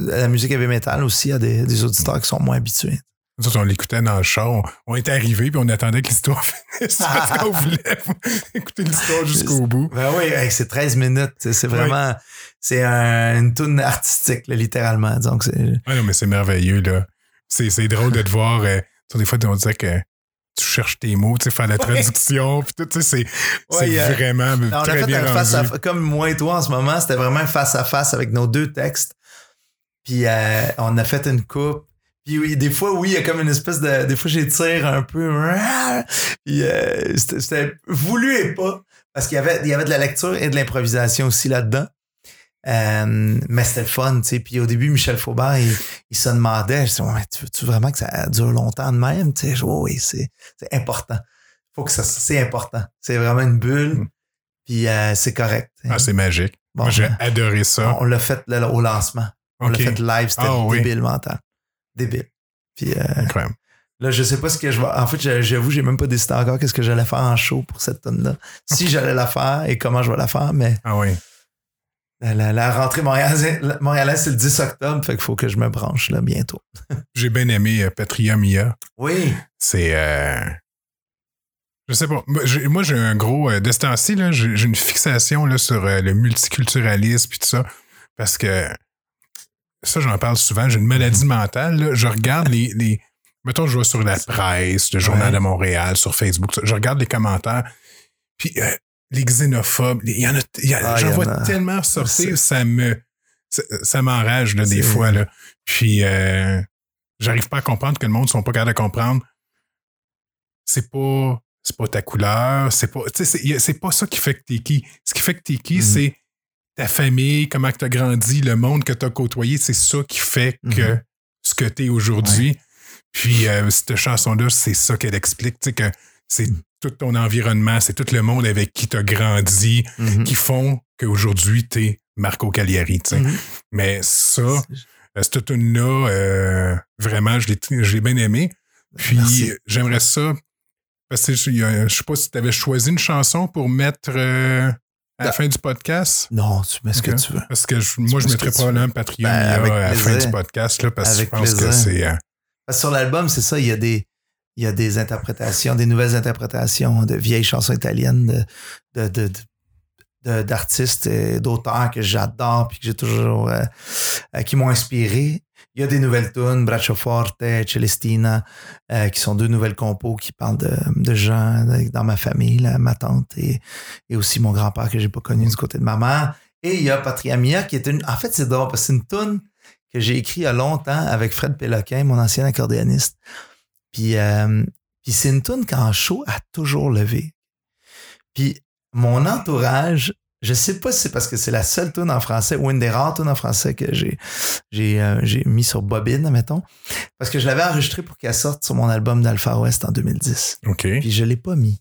la musique heavy metal aussi à des, des auditeurs qui sont moins habitués. Nous on l'écoutait dans le char. On, on était arrivés puis on attendait que l'histoire finisse parce qu'on voulait écouter l'histoire jusqu'au bout. Ben oui, c'est 13 minutes. C'est vraiment, c'est un- une tune artistique, là, littéralement. Donc, non, mais c'est merveilleux, là. C'est, drôle de te voir. euh, des fois, on disait que tu cherches tes mots, tu sais, faire la traduction, puis tout, tu sais, c'est, Ouais, euh, vraiment Non, on a très fait bien un rendu. face à comme moi et toi en ce moment, c'était vraiment face à face avec nos deux textes. Puis euh, on a fait une coupe. Puis oui, des fois, oui, il y a comme une espèce de. Des fois, j'étire un peu. Puis euh, c'était c'était voulu et pas. parce qu'il y avait, il y avait de la lecture et de l'improvisation aussi là-dedans. Euh, mais c'était le fun, tu sais. Puis au début, Michel Faubert, il, il se demandait, je disais, tu veux-tu vraiment que ça dure longtemps de même? Tu sais, oui, c'est, important. Faut que ça, c'est important. C'est vraiment une bulle. Mm. Puis euh, c'est correct. Ah, c'est magique. Moi, j'ai adoré ça. On, l'a fait au lancement. On l'a fait live, c'était ah, débile mental. Débile. Puis, euh, Incroyable. Là, je sais pas ce que je vais. En fait, j'avoue, j'ai même pas décidé encore qu'est-ce que j'allais faire en show pour cette tonne-là. Si j'allais la faire et comment je vais la faire, mais. Ah oui. La, rentrée montréalaise, c'est le 10 octobre, fait qu'il faut que je me branche là bientôt. j'ai bien aimé euh, Patria Mia. Oui. C'est. Euh, je sais pas. Moi, j'ai un gros. Euh, là, j'ai une fixation là, sur euh, le multiculturalisme et tout ça. Parce que ça, j'en parle souvent. J'ai une maladie mentale. Je regarde les, les. Mettons, je vois sur la presse, le Journal de Montréal, sur Facebook. Je regarde les commentaires. Puis euh, les xénophobes, il y en a. Ah, j'en vois tellement sortir, ça me. Ça, m'enrage là, des fois. Là. Puis euh, j'arrive pas à comprendre que le monde ne sont pas capables de comprendre. C'est pas c'est pas ta couleur, c'est pas, c'est pas ça qui fait que t'es qui. Ce qui fait que t'es qui, mm-hmm. c'est ta famille, comment tu as grandi, le monde que tu as côtoyé, c'est ça qui fait que mm-hmm. ce que tu es aujourd'hui. Puis euh, cette chanson-là, c'est ça qu'elle explique, que c'est tout ton environnement, c'est tout le monde avec qui tu as grandi mm-hmm. qui font qu'aujourd'hui tu es Marco Cagliari. Mais ça, euh, cette tune-là, euh, vraiment, je l'ai bien aimé. Puis j'aimerais ça parce que je, ne sais pas si tu avais choisi une chanson pour mettre euh, à la fin du podcast. Non, tu mets ce que tu veux. Parce que moi, je mettrais probablement Patreon ben, à la fin du podcast là, parce que je pense que c'est. Euh, sur l'album, c'est ça, il y a des. Il y a des interprétations, des nouvelles interprétations de vieilles chansons italiennes de, d'artistes et d'auteurs que j'adore puis que j'ai toujours euh, qui m'ont inspiré il y a des nouvelles tunes, Braccio Forte, Celestina, euh, qui sont deux nouvelles compos qui parlent de, de gens dans ma famille, ma tante et, et aussi mon grand-père que j'ai pas connu du côté de ma mère. Et il y a Patria Mia qui est une. En fait, c'est drôle parce que c'est une tune que j'ai écrite il y a longtemps avec Fred Péloquin, mon ancien accordéoniste. Puis, euh, puis c'est une tune qu'en show a toujours levé. Puis mon entourage je sais pas si c'est parce que c'est la seule tune en français ou une des rares tunes en français que j'ai j'ai euh, j'ai mis sur bobine mettons parce que je l'avais enregistré pour qu'elle sorte sur mon album d'Alpha West en 2010. OK. Puis je l'ai pas mis.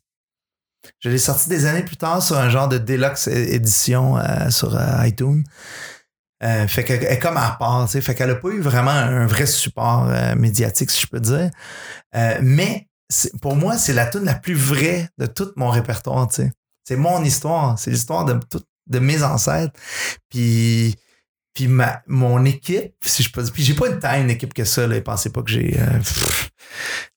Je l'ai sorti des années plus tard sur un genre de deluxe édition euh, sur euh, fait qu'elle est comme à part, fait qu'elle a pas eu vraiment un vrai support médiatique si je peux dire. mais pour moi, c'est la tune la plus vraie de tout mon répertoire. C'est mon histoire. C'est l'histoire de, de mes ancêtres. Puis, puis ma, mon équipe, si je peux dire, puis j'ai pas une taille une équipe que ça, là. Pensez pas que j'ai, euh,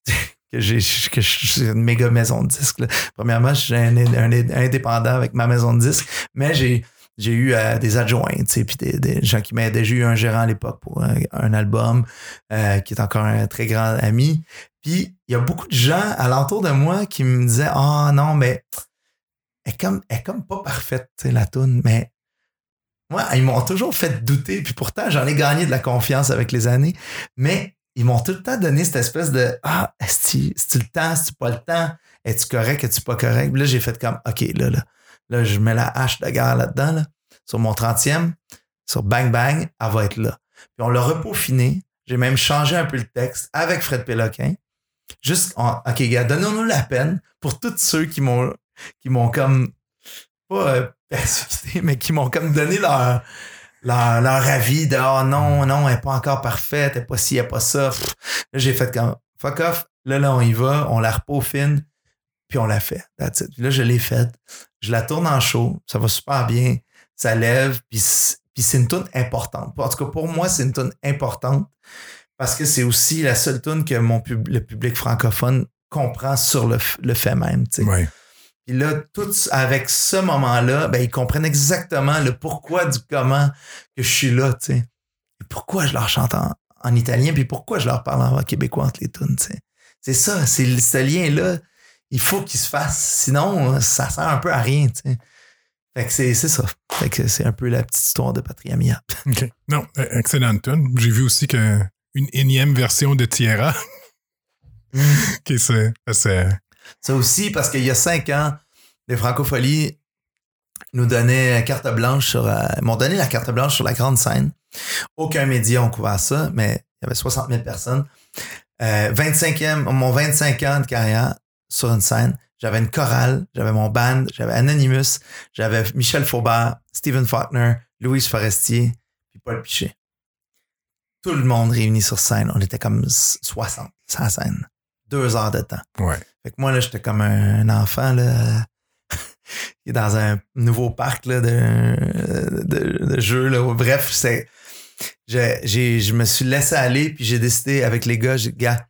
que j'ai, que une méga maison de disques, Premièrement, je suis un, indépendant avec ma maison de disques, mais j'ai, j'ai eu euh, des adjoints, puis des, gens qui m'aidaient. J'ai eu un gérant à l'époque pour un, album euh, qui est encore un très grand ami. Puis il y a beaucoup de gens alentour de moi qui me disaient Ah oh, non, mais est comme, est comme pas parfaite, la toune, mais moi, ils m'ont toujours fait douter, puis pourtant, j'en ai gagné de la confiance avec les années, mais ils m'ont tout le temps donné cette espèce de Ah, est-ce tu le temps, est-ce pas le temps? Es-tu correct, es-tu pas correct? Puis là, j'ai fait comme OK, là, là, là, je mets la hache de guerre là-dedans, là, sur mon 30e, sur Bang Bang, elle va être là. Puis on l'a repaufiné. J'ai même changé un peu le texte avec Fred Péloquin. Juste, OK, gars, donnons-nous la peine pour tous ceux qui m'ont qui m'ont comme pas euh, mais qui m'ont comme donné leur, leur, leur, avis de oh non, non, elle n'est pas encore parfaite, elle n'est pas ci, elle n'est pas ça. Là, j'ai fait comme fuck off, là, là, on y va, on la repaufine, puis on la fait. là, je l'ai faite. Je la tourne en show, ça va super bien, ça lève, puis, puis c'est une tune importante. En tout cas, pour moi, c'est une tune importante parce que c'est aussi la seule tune que mon le public francophone comprend sur le, le fait même. Puis là, tout avec ce moment-là, ben, ils comprennent exactement le pourquoi du comment que je suis là, tu sais. Et pourquoi je leur chante en, italien, puis pourquoi je leur parle en québécois entre les tunes. C'est ça, c'est ce lien-là, il faut qu'il se fasse. Sinon, ça sert un peu à rien. Fait que c'est ça. Fait que c'est un peu la petite histoire de Patriamia. OK. Non, euh, excellente tune. J'ai vu aussi qu'une énième version de Tierra. qui c'est ça aussi, parce qu'il y a cinq ans, les Francopholies nous donnait carte blanche sur, euh, m'ont donné la carte blanche sur la grande scène. Aucun média n'a couvert ça, mais il y avait 60 000 personnes. Euh, 25e, mon 25 ans de carrière sur une scène. J'avais une chorale, j'avais mon band, j'avais Anonymous, j'avais Michel Faubert, Stephen Faulkner, Louise Forestier, puis Paul Pichet. Tout le monde réuni sur scène. On était comme 60 sur la scène. Deux heures de temps. Ouais. Fait que moi, là, j'étais comme un enfant, là, qui est dans un nouveau parc, là, de, de, de jeux, là. Bref, c'est, j'ai, j'ai- je me suis laissé aller, puis j'ai décidé avec les gars, j'ai dit, gars,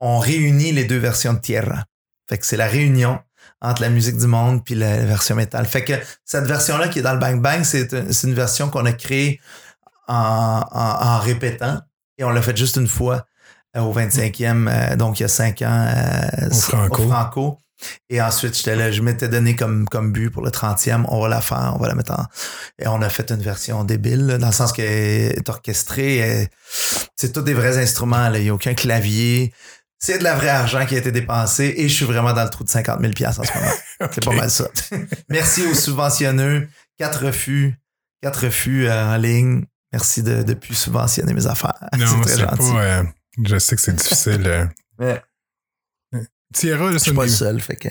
on réunit les deux versions de Tierra. Fait que c'est la réunion entre la musique du monde puis la, version métal. Fait que cette version-là qui est dans le Bang Bang, c'est, un- c'est une version qu'on a créée en, en, en répétant et on l'a fait juste une fois euh, au 25e, euh, donc il y a cinq ans euh, Au Franco. Franco. Et ensuite, j'étais là, je m'étais donné comme, comme but pour le 30e, on va la faire, on va la mettre en. Et on a fait une version débile, là, dans le sens qu'elle est orchestrée. C'est tous des vrais instruments, là. il n'y a aucun clavier. C'est de la vraie argent qui a été dépensé et je suis vraiment dans le trou de 50 000 en ce moment. C'est pas mal ça. Merci aux subventionneux. Quatre refus. Quatre refus euh, en ligne. Merci de ne plus subventionner mes affaires. Non, c'est pas. gentil. euh, je sais que c'est difficile. euh. Mais Tierra, je suis pas le seul, fait que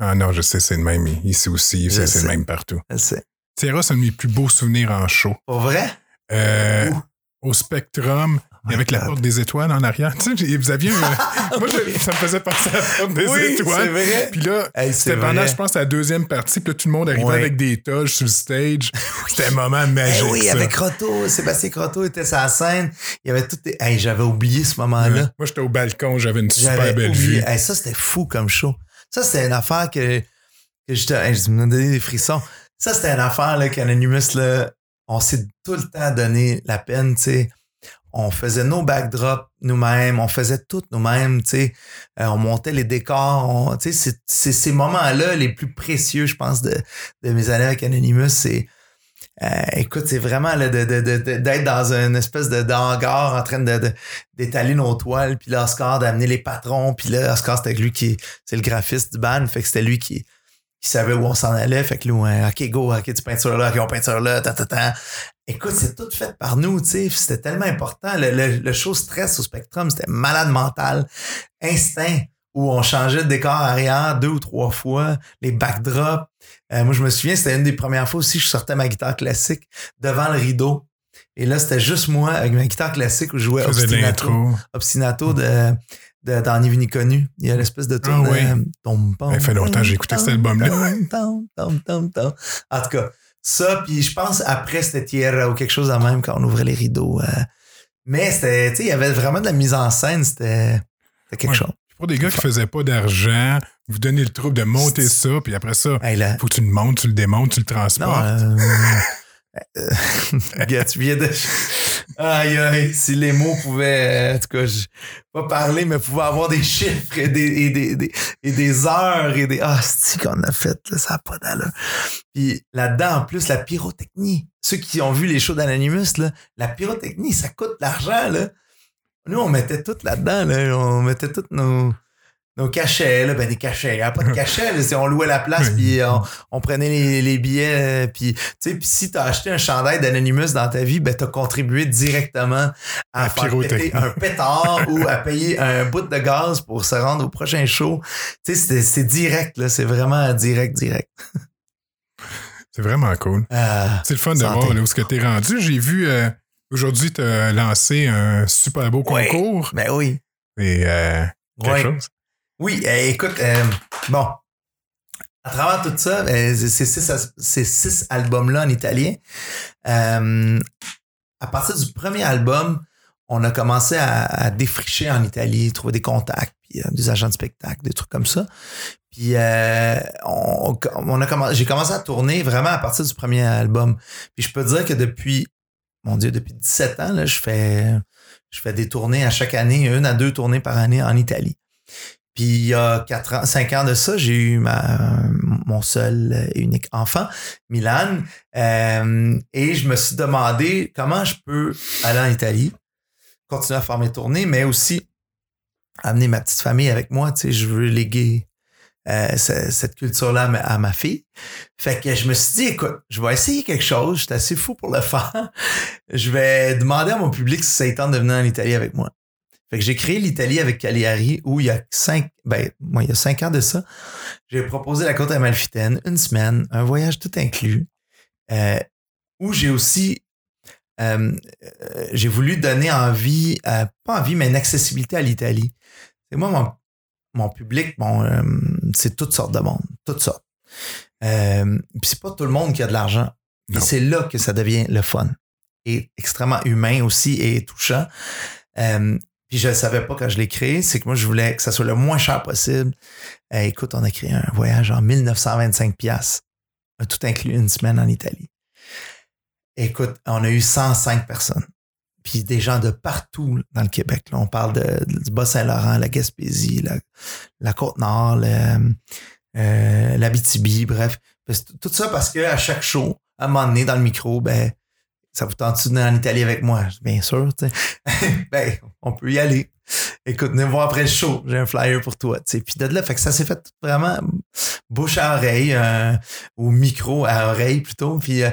Ah non, je sais, c'est le même ici aussi. Je C'est le même partout. je sais. Tierra, c'est un de mes plus beaux souvenirs en show. Pour vrai? Euh, au Spectrum, avec la porte des étoiles en arrière. Tu sais, vous aviez Moi, je- ça me faisait penser à la porte des Oui, c'est étoiles. vrai. Puis là, Hey, c'est c'était pendant, vrai. je pense, la deuxième partie. Puis là, tout le monde arrivait avec des toges sur le stage. C'était un moment magique. Eh oui, ça. avec Croteau, Sébastien Croteau était sur la scène. Il y avait tout. Hey, j'avais oublié ce moment-là. Ouais. Moi, j'étais au balcon, j'avais une super belle oublié. vue. Hey, ça, c'était fou comme show. Ça, c'était une affaire que. Hey, je me donnais des frissons. Ça, c'était une affaire là, qu'Anonymous, là, on s'est tout le temps donné la peine, tu sais. On faisait nos backdrops nous-mêmes, on faisait tout nous-mêmes, tu sais. Euh, on montait les décors, tu sais. C'est, ces moments-là les plus précieux, je pense, de, mes années avec Anonymous. C'est, euh, écoute, c'est vraiment là, de, d'être dans une espèce de d'hangar en train de, d'étaler nos toiles, puis là, Oscar d'amener les patrons, puis là, Oscar, c'était lui qui, c'est le graphiste du band, fait que c'était lui qui, savait où on s'en allait, fait que nous, euh, OK, go, OK, tu peintures là, OK, on peinture là, ta, ta, ta. Écoute, c'est tout fait par nous, tu sais, c'était tellement important. Le, le, le show Stress au Spectrum, c'était malade mental, instinct, où on changeait de décor arrière deux ou trois fois, les backdrops. Euh, moi, je me souviens, c'était une des premières fois aussi que je sortais ma guitare classique devant le rideau. Et là, c'était juste moi avec ma guitare classique où je jouais Obstinato. Obstinato de, de, dans Ni Connu. Il y a l'espèce de tourne. Ah oui. euh, tom, Ça fait longtemps que j'ai écouté cet album-là. En tout cas, ça, puis je pense après, c'était Tierra ou quelque chose de même quand on ouvrait les rideaux. euh. Mais c'était, tu sais, il y avait vraiment de la mise en scène. C'était quelque Ouais. chose. Pour des gars qui faisaient pas d'argent, vous donnez le trouble de monter ça, puis après ça, Hey, là, faut que tu le montes, tu le démontes, tu le transportes. euh, viens de. Aïe, aïe, si les mots pouvaient, euh, en tout cas, je, pas parler, mais pouvaient avoir des chiffres et des, et des, et des heures et des. Ah, c'est qu'on a fait, là, ça n'a pas d'allure. Puis là-dedans, en plus, la pyrotechnie. Ceux qui ont vu les shows d'Anonymous, là, la pyrotechnie, ça coûte de l'argent, là. Nous, on mettait tout là-dedans, là. On mettait tous nos, nos cachets, là. Ben, des cachets. Il n'y a pas de cachets, là. On louait la place, Oui. puis on, on prenait les, les billets, euh, puis, tu sais, puis si t'as acheté un chandail d'Anonymous dans ta vie, ben, t'as contribué directement à faire péter un pétard ou à payer un bout de gaz pour se rendre au prochain show. Tu sais, c'est- c'est direct, là. C'est vraiment direct, direct. C'est vraiment cool. Euh, C'est le fun de voir là, où ce que t'es rendu. J'ai vu euh, aujourd'hui, tu as lancé un super beau concours. ben oui. Et euh, quelque Ouais. chose. Oui, euh, écoute, euh, bon, à travers tout ça, euh, ces six, albums-là en italien, euh, à partir du premier album, on a commencé à, défricher en Italie, trouver des contacts, puis euh, des agents de spectacle, des trucs comme ça. Puis j'ai commencé à tourner vraiment à partir du premier album. Puis je peux dire que depuis, mon Dieu, depuis 17 ans, je fais des tournées à chaque année, une à deux tournées par année en Italie. Puis il y a quatre ans, cinq ans de ça, j'ai eu ma, mon seul et unique enfant, Milan. Euh, et je me suis demandé comment je peux aller en Italie, continuer à faire mes tournées, mais aussi amener ma petite famille avec moi. Tu sais, je veux léguer euh, ce- cette culture-là à ma- fille. Fait que je me suis dit, écoute, je vais essayer quelque chose. J'étais assez fou pour le faire. Je vais demander à mon public si ça tente de venir en Italie avec moi. Fait que j'ai créé l'Italie avec Cagliari où il y a cinq, ben, moi, il y a cinq ans de ça. J'ai proposé la côte amalfitaine, une semaine, un voyage tout inclus, euh, où j'ai aussi euh, euh, j'ai voulu donner envie, pas envie, mais une accessibilité à l'Italie. C'est moi, mon, mon public, bon, c'est toutes sortes de monde, toutes sortes. Puis c'est pas tout le monde qui a de l'argent. Et c'est là que ça devient le fun. Et extrêmement humain aussi et touchant. Euh, puis je ne savais pas quand je l'ai créé, c'est que moi, je voulais que ça soit le moins cher possible. Euh, écoute, on a créé un voyage en 1925 pièces, tout inclus une semaine en Italie. Écoute, on a eu 105 personnes. Puis des gens de partout dans le Québec. là. On parle du Bas-Saint-Laurent, la Gaspésie, la, la Côte-Nord, euh, l'Abitibi, bref. Parce- Tout ça parce que à chaque show, à un moment donné, dans le micro, ben, ça vous tente de venir en Italie avec moi? Bien sûr, tu sais. ben, on peut y aller. Écoute, venez me voir après le show. J'ai un flyer pour toi. tu sais. Puis de là, fait que ça s'est fait vraiment bouche à oreille, euh, ou micro à oreille plutôt. Puis, euh,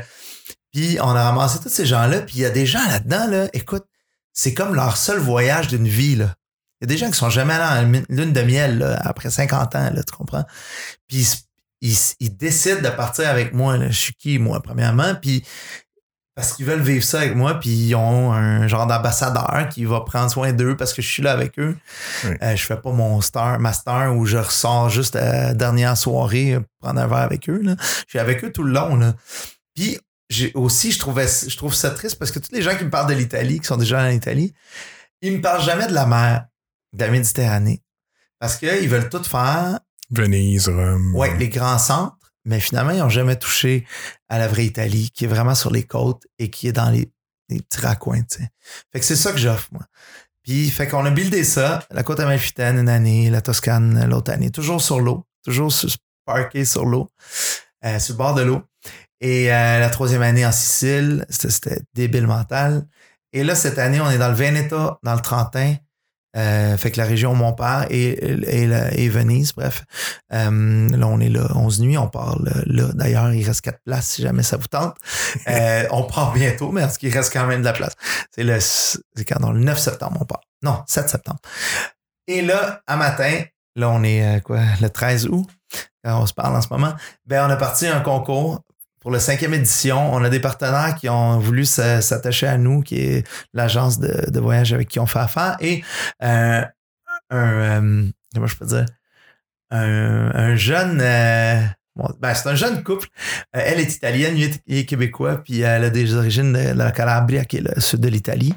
puis on a ramassé tous ces gens-là. Puis il y a des gens là-dedans, là, écoute, c'est comme leur seul voyage d'une vie. Là. Il y a des gens qui sont jamais allés en lune de miel là, après 50 ans, là, tu comprends? Puis ils décident de partir avec moi. Là. Je suis qui, moi, premièrement? Puis parce qu'ils veulent vivre ça avec moi, puis ils ont un genre d'ambassadeur qui va prendre soin d'eux parce que je suis là avec eux. Oui. Euh, je fais pas mon star, ma star où je ressors juste à la dernière soirée euh, prendre un verre avec eux. Là. Je suis avec eux tout le long. Là. Puis aussi, je trouvais je trouve ça triste parce que tous les gens qui me parlent de l'Italie, qui sont déjà en Italie, ils me parlent jamais de la mer, de la Méditerranée. Parce qu'ils veulent tout faire Venise, Rome. Ouais, les grands centres, mais finalement, ils n'ont jamais touché à la vraie Italie, qui est vraiment sur les côtes et qui est dans les, les petits raccoins, tu sais. Fait que c'est ça que j'offre, moi. Puis, fait qu'on a buildé ça, la côte amalfitaine une année, la Toscane l'autre année, toujours sur l'eau, toujours parqué sur l'eau, euh, sur le bord de l'eau. Et euh, la troisième année en Sicile, c'était c'était débile mental. Et là, cette année, on est dans le Veneto, dans le Trentin, euh, fait que la région Montpart et, et, et Venise, bref. Euh, là, on est là 11 nuits, on part là. D'ailleurs, il reste quatre places si jamais ça vous tente. Euh, on part bientôt, mais parce qu'il reste quand même de la place. C'est le, quand, le 9 septembre, on part. Non, 7 septembre. Et là, à matin, là, on est, quoi, le 13 août, quand on se parle en ce moment, ben, on a parti un concours pour la cinquième édition. On a des partenaires qui ont voulu s'attacher à nous, qui est l'agence de, voyage avec qui on fait affaire, et euh, un, euh, comment je peux dire, un, un jeune, euh, ben, c'est un jeune couple. Euh, elle est italienne, lui est, québécois, puis elle a des origines de la Calabria, qui est le sud de l'Italie.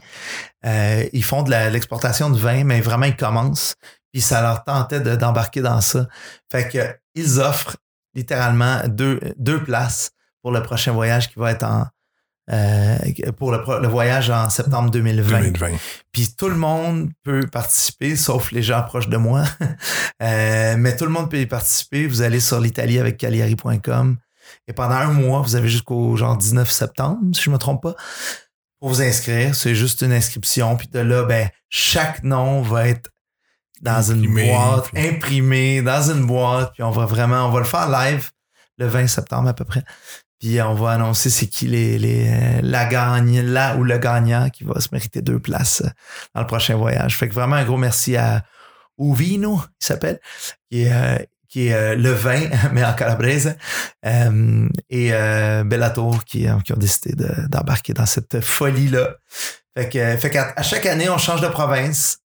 Euh, ils font de l'exportation de vin, mais vraiment, ils commencent. Puis ça leur tentait de- d'embarquer dans ça. Fait que ils offrent littéralement deux, deux places pour le prochain voyage qui va être en euh, pour le, le voyage en septembre 2020. 2020. Puis tout le monde peut participer, sauf les gens proches de moi. Euh, mais tout le monde peut y participer. Vous allez sur l'Italie avec Cagliari.com. Et pendant un mois, vous avez jusqu'au genre 19 septembre, si je me trompe pas, pour vous inscrire. C'est juste une inscription. Puis de là, ben, chaque nom va être dans Imprimé, une boîte, puis- imprimé dans une boîte. Puis on va vraiment, on va le faire live le 20 septembre à peu près. Puis on va annoncer c'est qui les, les, euh, la gagne, là ou le gagnant qui va se mériter deux places euh, dans le prochain voyage. Fait que vraiment un gros merci à Uvino, il s'appelle, qui est, euh, qui est le vin, mais en calabraise, euh, et Bellator qui, qui ont décidé de- d'embarquer dans cette folie-là. Fait que, fait qu'à à chaque année, on change de province.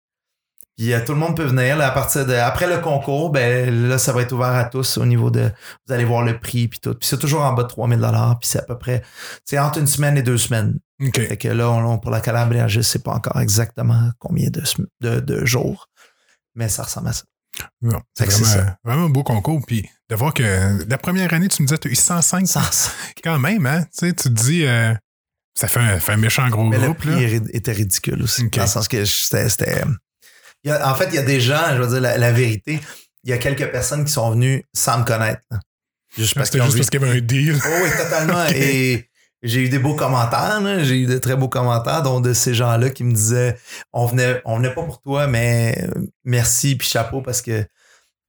Puis euh, tout le monde peut venir. Là, à partir de après le concours, ben là, ça va être ouvert à tous au niveau de. Vous allez voir le prix puis tout. Puis c'est toujours en bas de 3000 dollars. Puis c'est à peu près. C'est entre une semaine et deux semaines. OK. Fait que là, on, pour la Calabria, je sais pas encore exactement combien de, de, de jours. Mais ça ressemble à ça. C'est vraiment, vraiment un beau concours. Puis de voir que la première année, tu me disais, tu as eu 105 Sans- quand même, hein? Tu sais, tu te dis, euh, ça fait un, fait un méchant gros Mais le groupe, là. prix était ridicule aussi. Dans le sens que c'était. Il y a- en fait, il y a des gens, je veux dire la, la vérité, il y a quelques personnes qui sont venues sans me connaître. là. Juste parce C'était juste vu- parce qu'il y avait un deal. Oh oui, totalement. Et j'ai eu des beaux commentaires. là. J'ai eu de très beaux commentaires, dont de ces gens-là qui me disaient on venait, on venait pas pour toi, mais merci puis chapeau parce que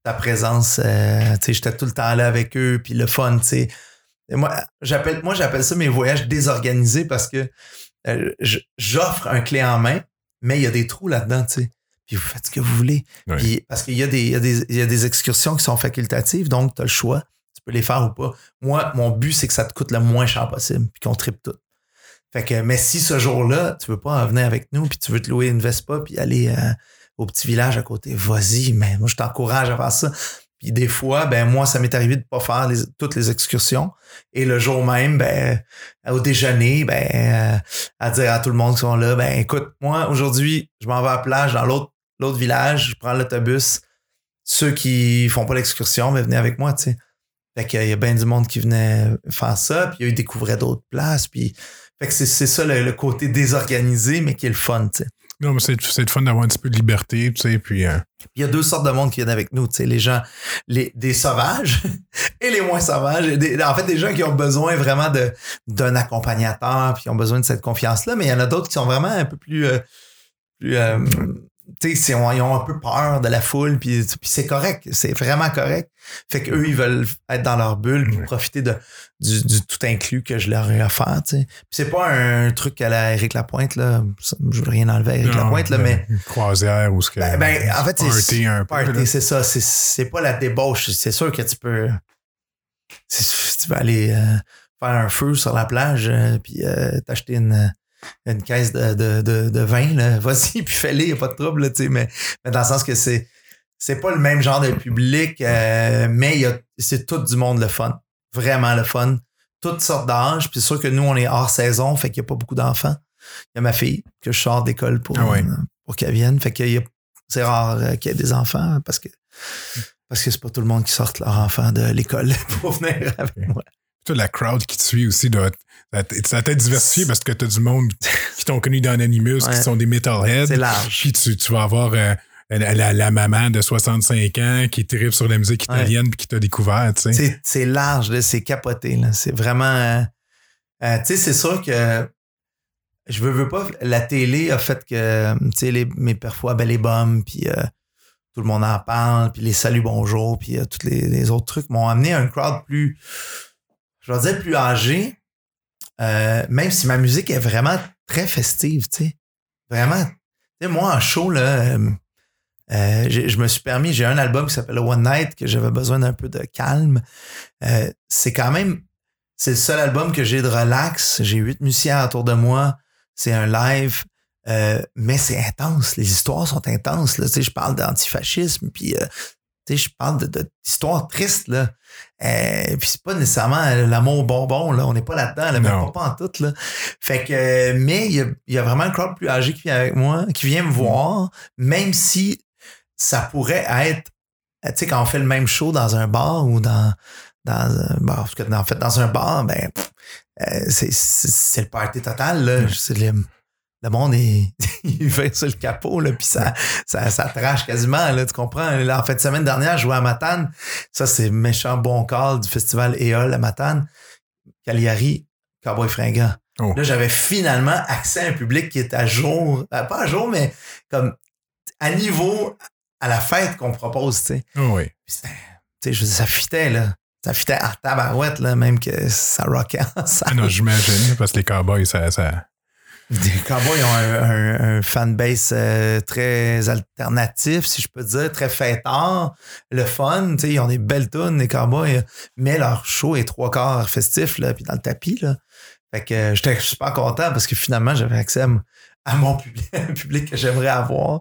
ta présence. Euh, tu sais, j'étais tout le temps là avec eux, puis le fun, tu sais. Moi, j'appelle, moi, j'appelle ça mes voyages désorganisés parce que euh, j'offre un clé en main, mais il y a des trous là-dedans, tu sais. Puis vous faites ce que vous voulez. Puis, parce qu'il y, a des, y, a des, y a des excursions qui sont facultatives, donc tu as le choix. Tu peux les faire ou pas. Moi, mon but, c'est que ça te coûte le moins cher possible, puis qu'on tripe tout. Fait que, mais si ce jour-là, tu veux pas venir avec nous, puis tu veux te louer une Vespa, puis aller euh, au petit village à côté, vas-y, mais moi, je t'encourage à faire ça. Puis des fois, ben moi, ça m'est arrivé de pas faire toutes les excursions. Et le jour même, ben au déjeuner, ben euh, à dire à tout le monde qui sont là, ben écoute, moi aujourd'hui, je m'en vais à la plage dans l'autre l'autre village, je prends l'autobus. Ceux qui font pas l'excursion, ben venez avec moi, tu sais. Fait qu'il y a bien du monde qui venait faire ça, puis ils découvraient d'autres places, puis fait que c'est ça le, côté désorganisé, mais qui est le fun, tu sais. Non, mais c'est le fun d'avoir un petit peu de liberté, tu sais, puis... Euh, il y a deux sortes de monde qui viennent avec nous, tu sais, les gens, les, des sauvages et les moins sauvages. en fait, des gens qui ont besoin vraiment d'un accompagnateur, puis qui ont besoin de cette confiance-là, mais il y en a d'autres qui sont vraiment un peu plus... Euh, plus euh, ils ont un peu peur de la foule, puis, c'est correct, c'est vraiment correct. Fait qu'eux, ils veulent être dans leur bulle, puis profiter de, du, tout inclus que je leur ai offert. Puis c'est pas un truc à la Eric Lapointe, là. Je veux rien enlever à Eric Lapointe, là, mais. Une croisière ou ce que. Ben, ben en fait, c'est. un peu. c'est ça. C'est pas la débauche. C'est sûr que tu peux. Si tu veux aller euh, faire un feu sur la plage, euh, puis euh, t'acheter une une caisse de, de, de, vin, là. Vas-y, puis fais-le, y a pas de trouble, tu sais, mais, mais dans le sens que c'est, c'est pas le même genre de public, euh, mais c'est tout du monde le fun. Vraiment le fun. Toutes sortes d'âges. Puis c'est sûr que nous, on est hors saison, fait qu'il n'y a pas beaucoup d'enfants. Il y a ma fille que je sors d'école pour, ah pour qu'elle vienne. Fait que c'est rare euh, qu'il y ait des enfants parce que parce que c'est pas tout le monde qui sorte leur enfant de l'école pour venir avec moi. Toi, la crowd qui te suit aussi doit ça t'a diversifié parce que tu as du monde qui t'ont connu dans Animus, qui sont des metalheads. C'est large. Puis tu, tu vas avoir euh, la, maman de 65 ans qui est terrible sur la musique italienne puis qui t'a découvert. Tu sais. C'est large, c'est capoté. C'est vraiment. Euh, euh, tu sais, c'est sûr que je veux, veux pas. La télé a fait que, tu sais, les, mes parfois, ben, les bombes, puis tout le monde en parle, puis les saluts bonjour, puis tous les, les, autres trucs m'ont amené à un crowd plus, je vais dire plus âgé, euh, même si ma musique est vraiment très festive, tu sais. Vraiment. Tu moi, en show, euh, euh, je me suis permis, j'ai un album qui s'appelle One Night, que j'avais besoin d'un peu de calme. c'est quand même, c'est le seul album que j'ai de relax. J'ai huit musiciens autour de moi. C'est un live. mais c'est intense, les histoires sont intenses. Tu sais, je parle d'antifascisme, puis tu sais, je parle d'histoires tristes, là. Euh, puis c'est pas nécessairement l'amour bonbon, là. On n'est pas là-dedans, là, même pas, en tout, là. Fait que, mais il y a, y a, vraiment un crowd plus âgé qui vient avec moi, qui vient me mm. voir, même si ça pourrait être, tu sais, quand on fait le même show dans un bar ou dans, dans un bar, en fait, dans un bar, ben, euh, c'est le party total, là. Mm. C'est le monde est, il fait sur le capot, là, puis ça, ça, ça trache quasiment, là, tu comprends? En fait, semaine dernière, je jouais à Matane. Ça, c'est méchant bon call du festival EOL à Matane. Cagliari, Cowboy Fringant. Oh. Là, j'avais finalement accès à un public qui est à jour, euh, pas à jour, mais comme à niveau à la fête qu'on propose, tu sais. Oh oui. Tu sais, je ça fitait, là. Ça fitait à tabarouette, là, même que ça rockait ensemble. Ah non, j'imagine, parce que les cowboys, ça, ça, les Cowboys ont un, fanbase euh, très alternatif, si je peux dire, très fêtard, le fun, ils ont des belles tunes, les Cowboys, mais leur show est trois quarts festif, là, puis dans le tapis, là. Fait que euh, j'étais super content parce que finalement, j'avais accès à, mon public, un public que j'aimerais avoir.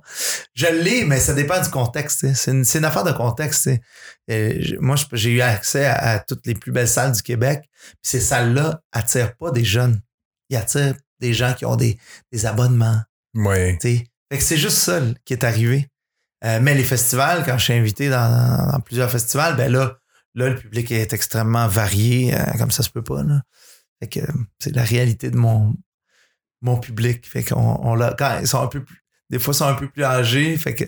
Je l'ai, mais ça dépend du contexte. C'est une, affaire de contexte. moi, j'ai eu accès à, toutes les plus belles salles du Québec. Puis ces salles-là attirent pas des jeunes. Ils attirent des gens qui ont des, abonnements. Oui. Fait que c'est juste ça qui est arrivé. Euh, mais les festivals, quand je suis invité dans, plusieurs festivals, ben là, là, le public est extrêmement varié, euh, comme ça se peut pas. Là. Fait que c'est la réalité de mon, mon public. Fait qu'on on quand ils sont un peu plus, des fois, ils sont un peu plus âgés. Fait que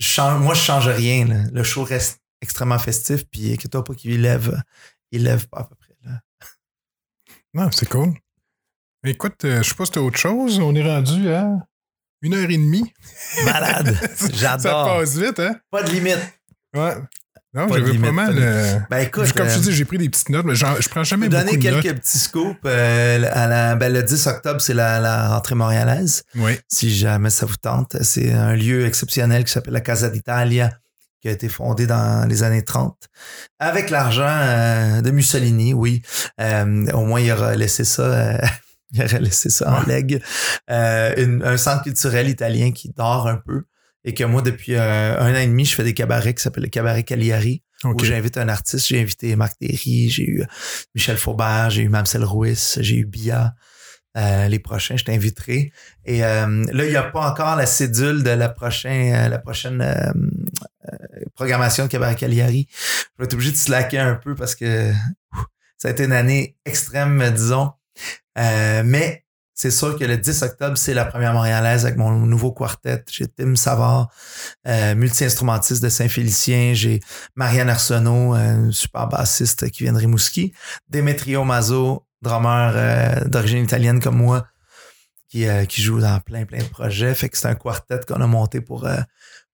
je change, moi, je change rien. Le show reste extrêmement festif, puis que toi pas qu'il lève, il lève pas à peu près. Là. Non, c'est cool. Écoute, euh, je sais pas si t'as autre chose. On est rendu à une heure et demie. Malade. J'adore. Ça passe vite, hein? Pas de limite. Ouais. Non, j'avais pas mal. euh, Ben écoute, comme je euh, te dis, j'ai pris des petites notes, mais je prends jamais beaucoup donner de quelques notes. petits scoops. euh, à la- ben, le 10 octobre, c'est la, la rentrée montréalaise. Oui. si jamais ça vous tente. C'est un lieu exceptionnel qui s'appelle la Casa d'Italia, qui a été fondé dans les années 30, avec l'argent euh, de Mussolini, oui. Euh, au moins, il aura laissé ça, euh, il aura laissé ça en legs. Euh, une- un centre culturel italien qui dort un peu. Et que moi, depuis euh, un an et demi, je fais des cabarets qui s'appellent le Cabaret Cagliari, OK. où j'invite un artiste. J'ai invité Marc Derry, j'ai eu Michel Faubert, j'ai eu Mamselle Ruiz, j'ai eu Bia. Euh, les prochains, je t'inviterai. Et euh, là, il n'y a pas encore la cédule de la prochaine, euh, la prochaine programmation de Cabaret Cagliari. Je vais être obligé de slacker un peu parce que ouf, ça a été une année extrême, disons. Euh, mais c'est sûr que le 10 octobre, c'est la première montréalaise avec mon nouveau quartet. J'ai Tim Savard, euh, multi-instrumentiste de Saint-Félicien. J'ai Marianne Arsenault, un super bassiste qui vient de Rimouski. Demetrio Mazzo, drummer euh, d'origine italienne comme moi, qui, euh, qui joue dans plein, plein de projets. Fait que c'est un quartet qu'on a monté pour, euh,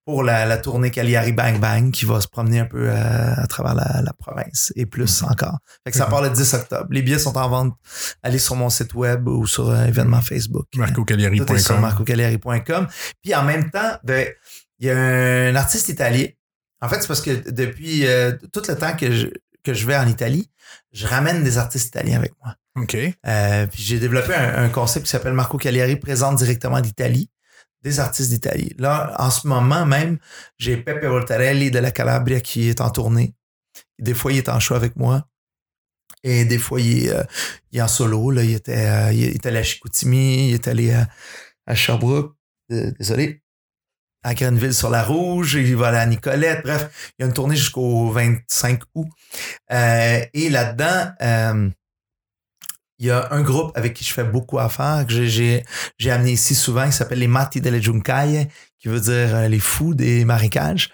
pour la, la tournée Cagliari Bang Bang qui va se promener un peu euh, à travers la, la province et plus encore. Fait que ça Mhm. part le 10 octobre. Les billets sont en vente. Allez sur mon site web ou sur euh, événement Facebook. Est sur MarcoCagliari.com. marcocagliari.com. Puis en même temps, ben, il y a un artiste italien. En fait, c'est parce que depuis euh, tout le temps que je, que je vais en Italie, je ramène des artistes italiens avec moi. OK. Euh, puis j'ai développé un, un concept qui s'appelle Marco Cagliari présente directement d'Italie, des artistes d'Italie. Là, en ce moment même, j'ai Pepe Voltarelli de la Calabria qui est en tournée. Des fois, il est en show avec moi. Et des fois, il est, euh, il est en solo. Là. Il, était, euh, il est allé à Chicoutimi, il est allé à, à Sherbrooke. Euh, désolé. À Grenville sur la Rouge, il va aller à Nicolette. Bref, il y a une tournée jusqu'au 25 août. Euh, et là-dedans, euh, il y a un groupe avec qui je fais beaucoup affaire, que j'ai- amené ici souvent, qui s'appelle les Matti delle Giuncaie, qui veut dire euh, les fous des marécages.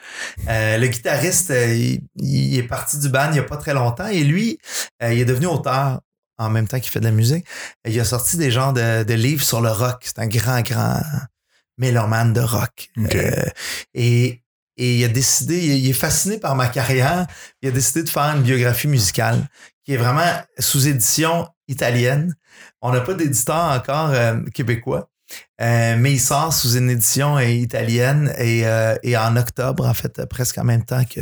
Euh, le guitariste, euh, il, il est parti du band il n'y a pas très longtemps et lui, euh, il est devenu auteur en même temps qu'il fait de la musique. Il a sorti des genres de, de livres sur le rock. C'est un grand, grand mélomane de rock. Euh, et, et il a décidé, il est fasciné par ma carrière, il a décidé de faire une biographie musicale qui est vraiment sous édition italienne. On n'a pas d'éditeur encore euh, québécois, euh, mais il sort sous une édition euh, italienne et, en octobre, en fait, presque en même temps que,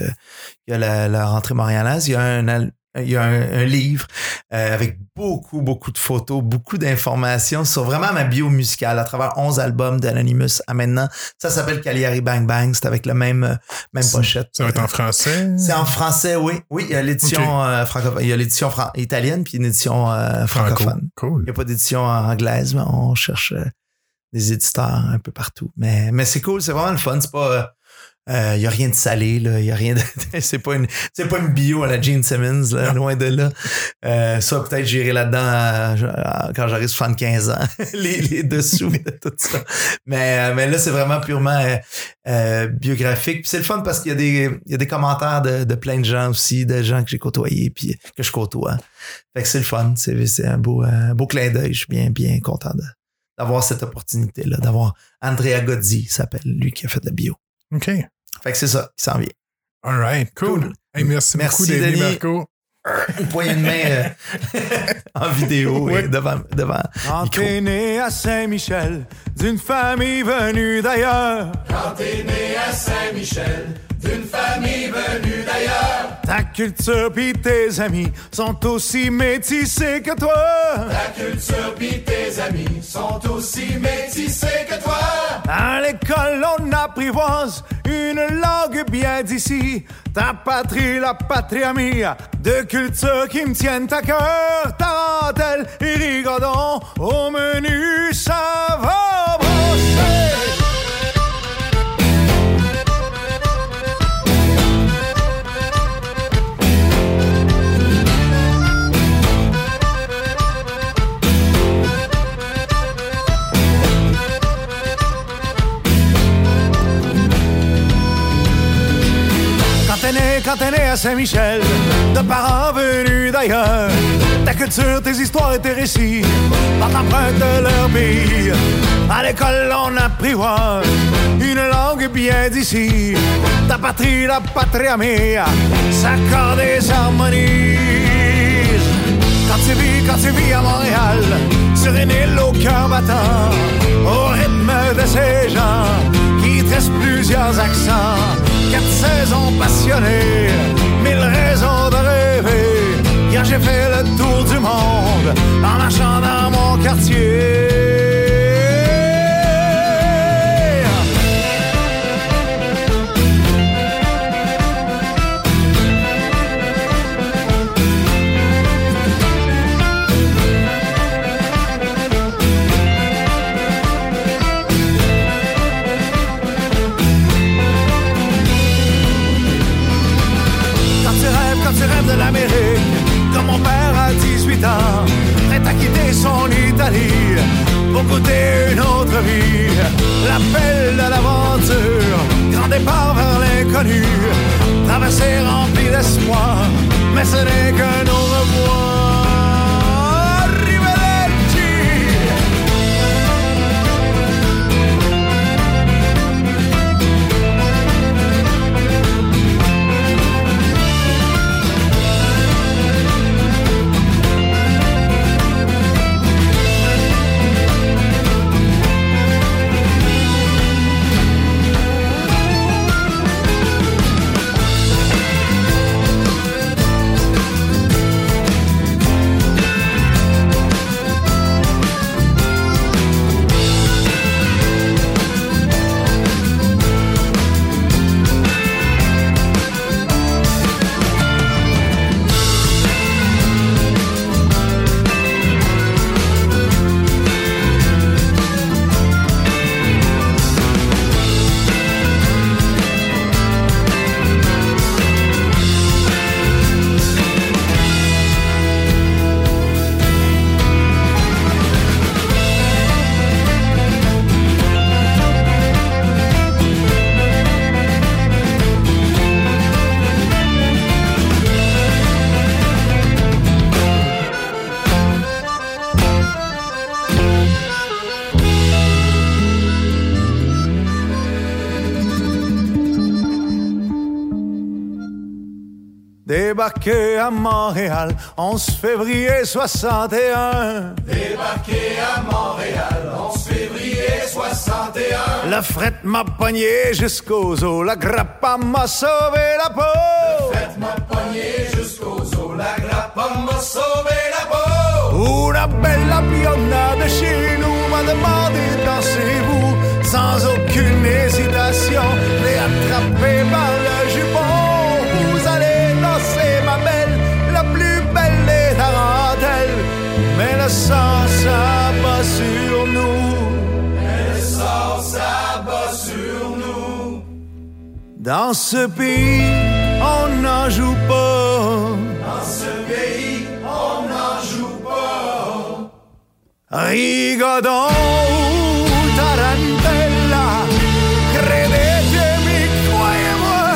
la, rentrée montréalaise, il y a un, il y a un, un livre euh, avec beaucoup, beaucoup de photos, beaucoup d'informations sur vraiment ma bio musicale à travers 11 albums d'Anonymous à maintenant. Ça s'appelle Cagliari Bang Bang. C'est avec le même, euh, même pochette. Ça va être en français? C'est en français, oui. Oui, il y a l'édition euh, francophone. Il y a l'édition fran- italienne puis une édition euh, Franco. francophone. Cool. Il n'y a pas d'édition anglaise, mais on cherche des éditeurs un peu partout. Mais, mais c'est cool, c'est vraiment le fun. C'est pas. Euh, euh, Il n'y a rien de salé, là. Il y a rien de. c'est pas une. C'est pas une bio à la Gene Simmons, là, loin de là. Euh, ça, peut-être j'irai là-dedans à- à- quand j'aurai 75 ans. les, les dessous de tout ça. Mais, euh, mais là, c'est vraiment purement euh, euh, biographique. Puis c'est le fun parce qu'il y a des, il y a des commentaires de, de plein de gens aussi, de gens que j'ai côtoyés puis que je côtoie. Fait que c'est le fun. C'est, c'est un beau, un beau clin d'œil. Je suis bien, bien content de- d'avoir cette opportunité-là, d'avoir Andrea Gozzi, s'appelle lui qui a fait de bio. OK. Fait que c'est ça qui s'en vient. All right. Cool. Cool. Hey, merci, Merci, beaucoup, Denis Denis. Marco. Une poignée de main euh, en vidéo Ouais. et devant, devant. Quand Micro. t'es né à Saint-Michel, d'une famille venue d'ailleurs. Quand t'es né à Saint-Michel, d'une famille venue d'ailleurs, Ta culture pis tes amis sont aussi métissés que toi. ta culture pis tes amis sont aussi métissés que toi. À l'école, on apprivoise une langue bien d'ici. Ta patrie, la patria mia, de culture qui me tiennent à cœur. Tarentelle et rigodon, au menu, ça va brosser. Quand t'es né, à Saint-Michel, de parents venus d'ailleurs, ta culture, tes histoires et tes récits, par l'empreinte de leur pays. À l'école, on apprivoise une langue bien d'ici, ta patrie, la patria mea, s'accorde des harmonies. Quand tu vis, quand tu vis à Montréal, sur une île au cœur battant, au rythme de ces gens tressent plusieurs accents, quatre saisons passionnées, mille raisons de rêver. Hier j'ai fait le tour du monde en marchant dans mon quartier. Pour goûter une autre vie. L'appel de l'aventure, grand départ vers l'inconnu, traversée remplie d'espoir, mais ce n'est qu'un au revoir. Montréal, 11 février 61. Débarqué à Montréal, 11 février 61. Le fret m'a pogné jusqu'aux os, la grappa m'a sauvé la peau. Faites m'a pogné jusqu'aux os, la grappa m'a sauvé la peau. Una bella bionda de chez nous m'a demandé dansez-vous sans aucune hésitation. L'ai attrapé par le s'abat sur nous. Elle sort s'abat sur nous. Dans ce pays, on n'en joue pas. Dans ce pays, on n'en joue pas. Rigodon ou Tarantella, credetemi, croyez-moi.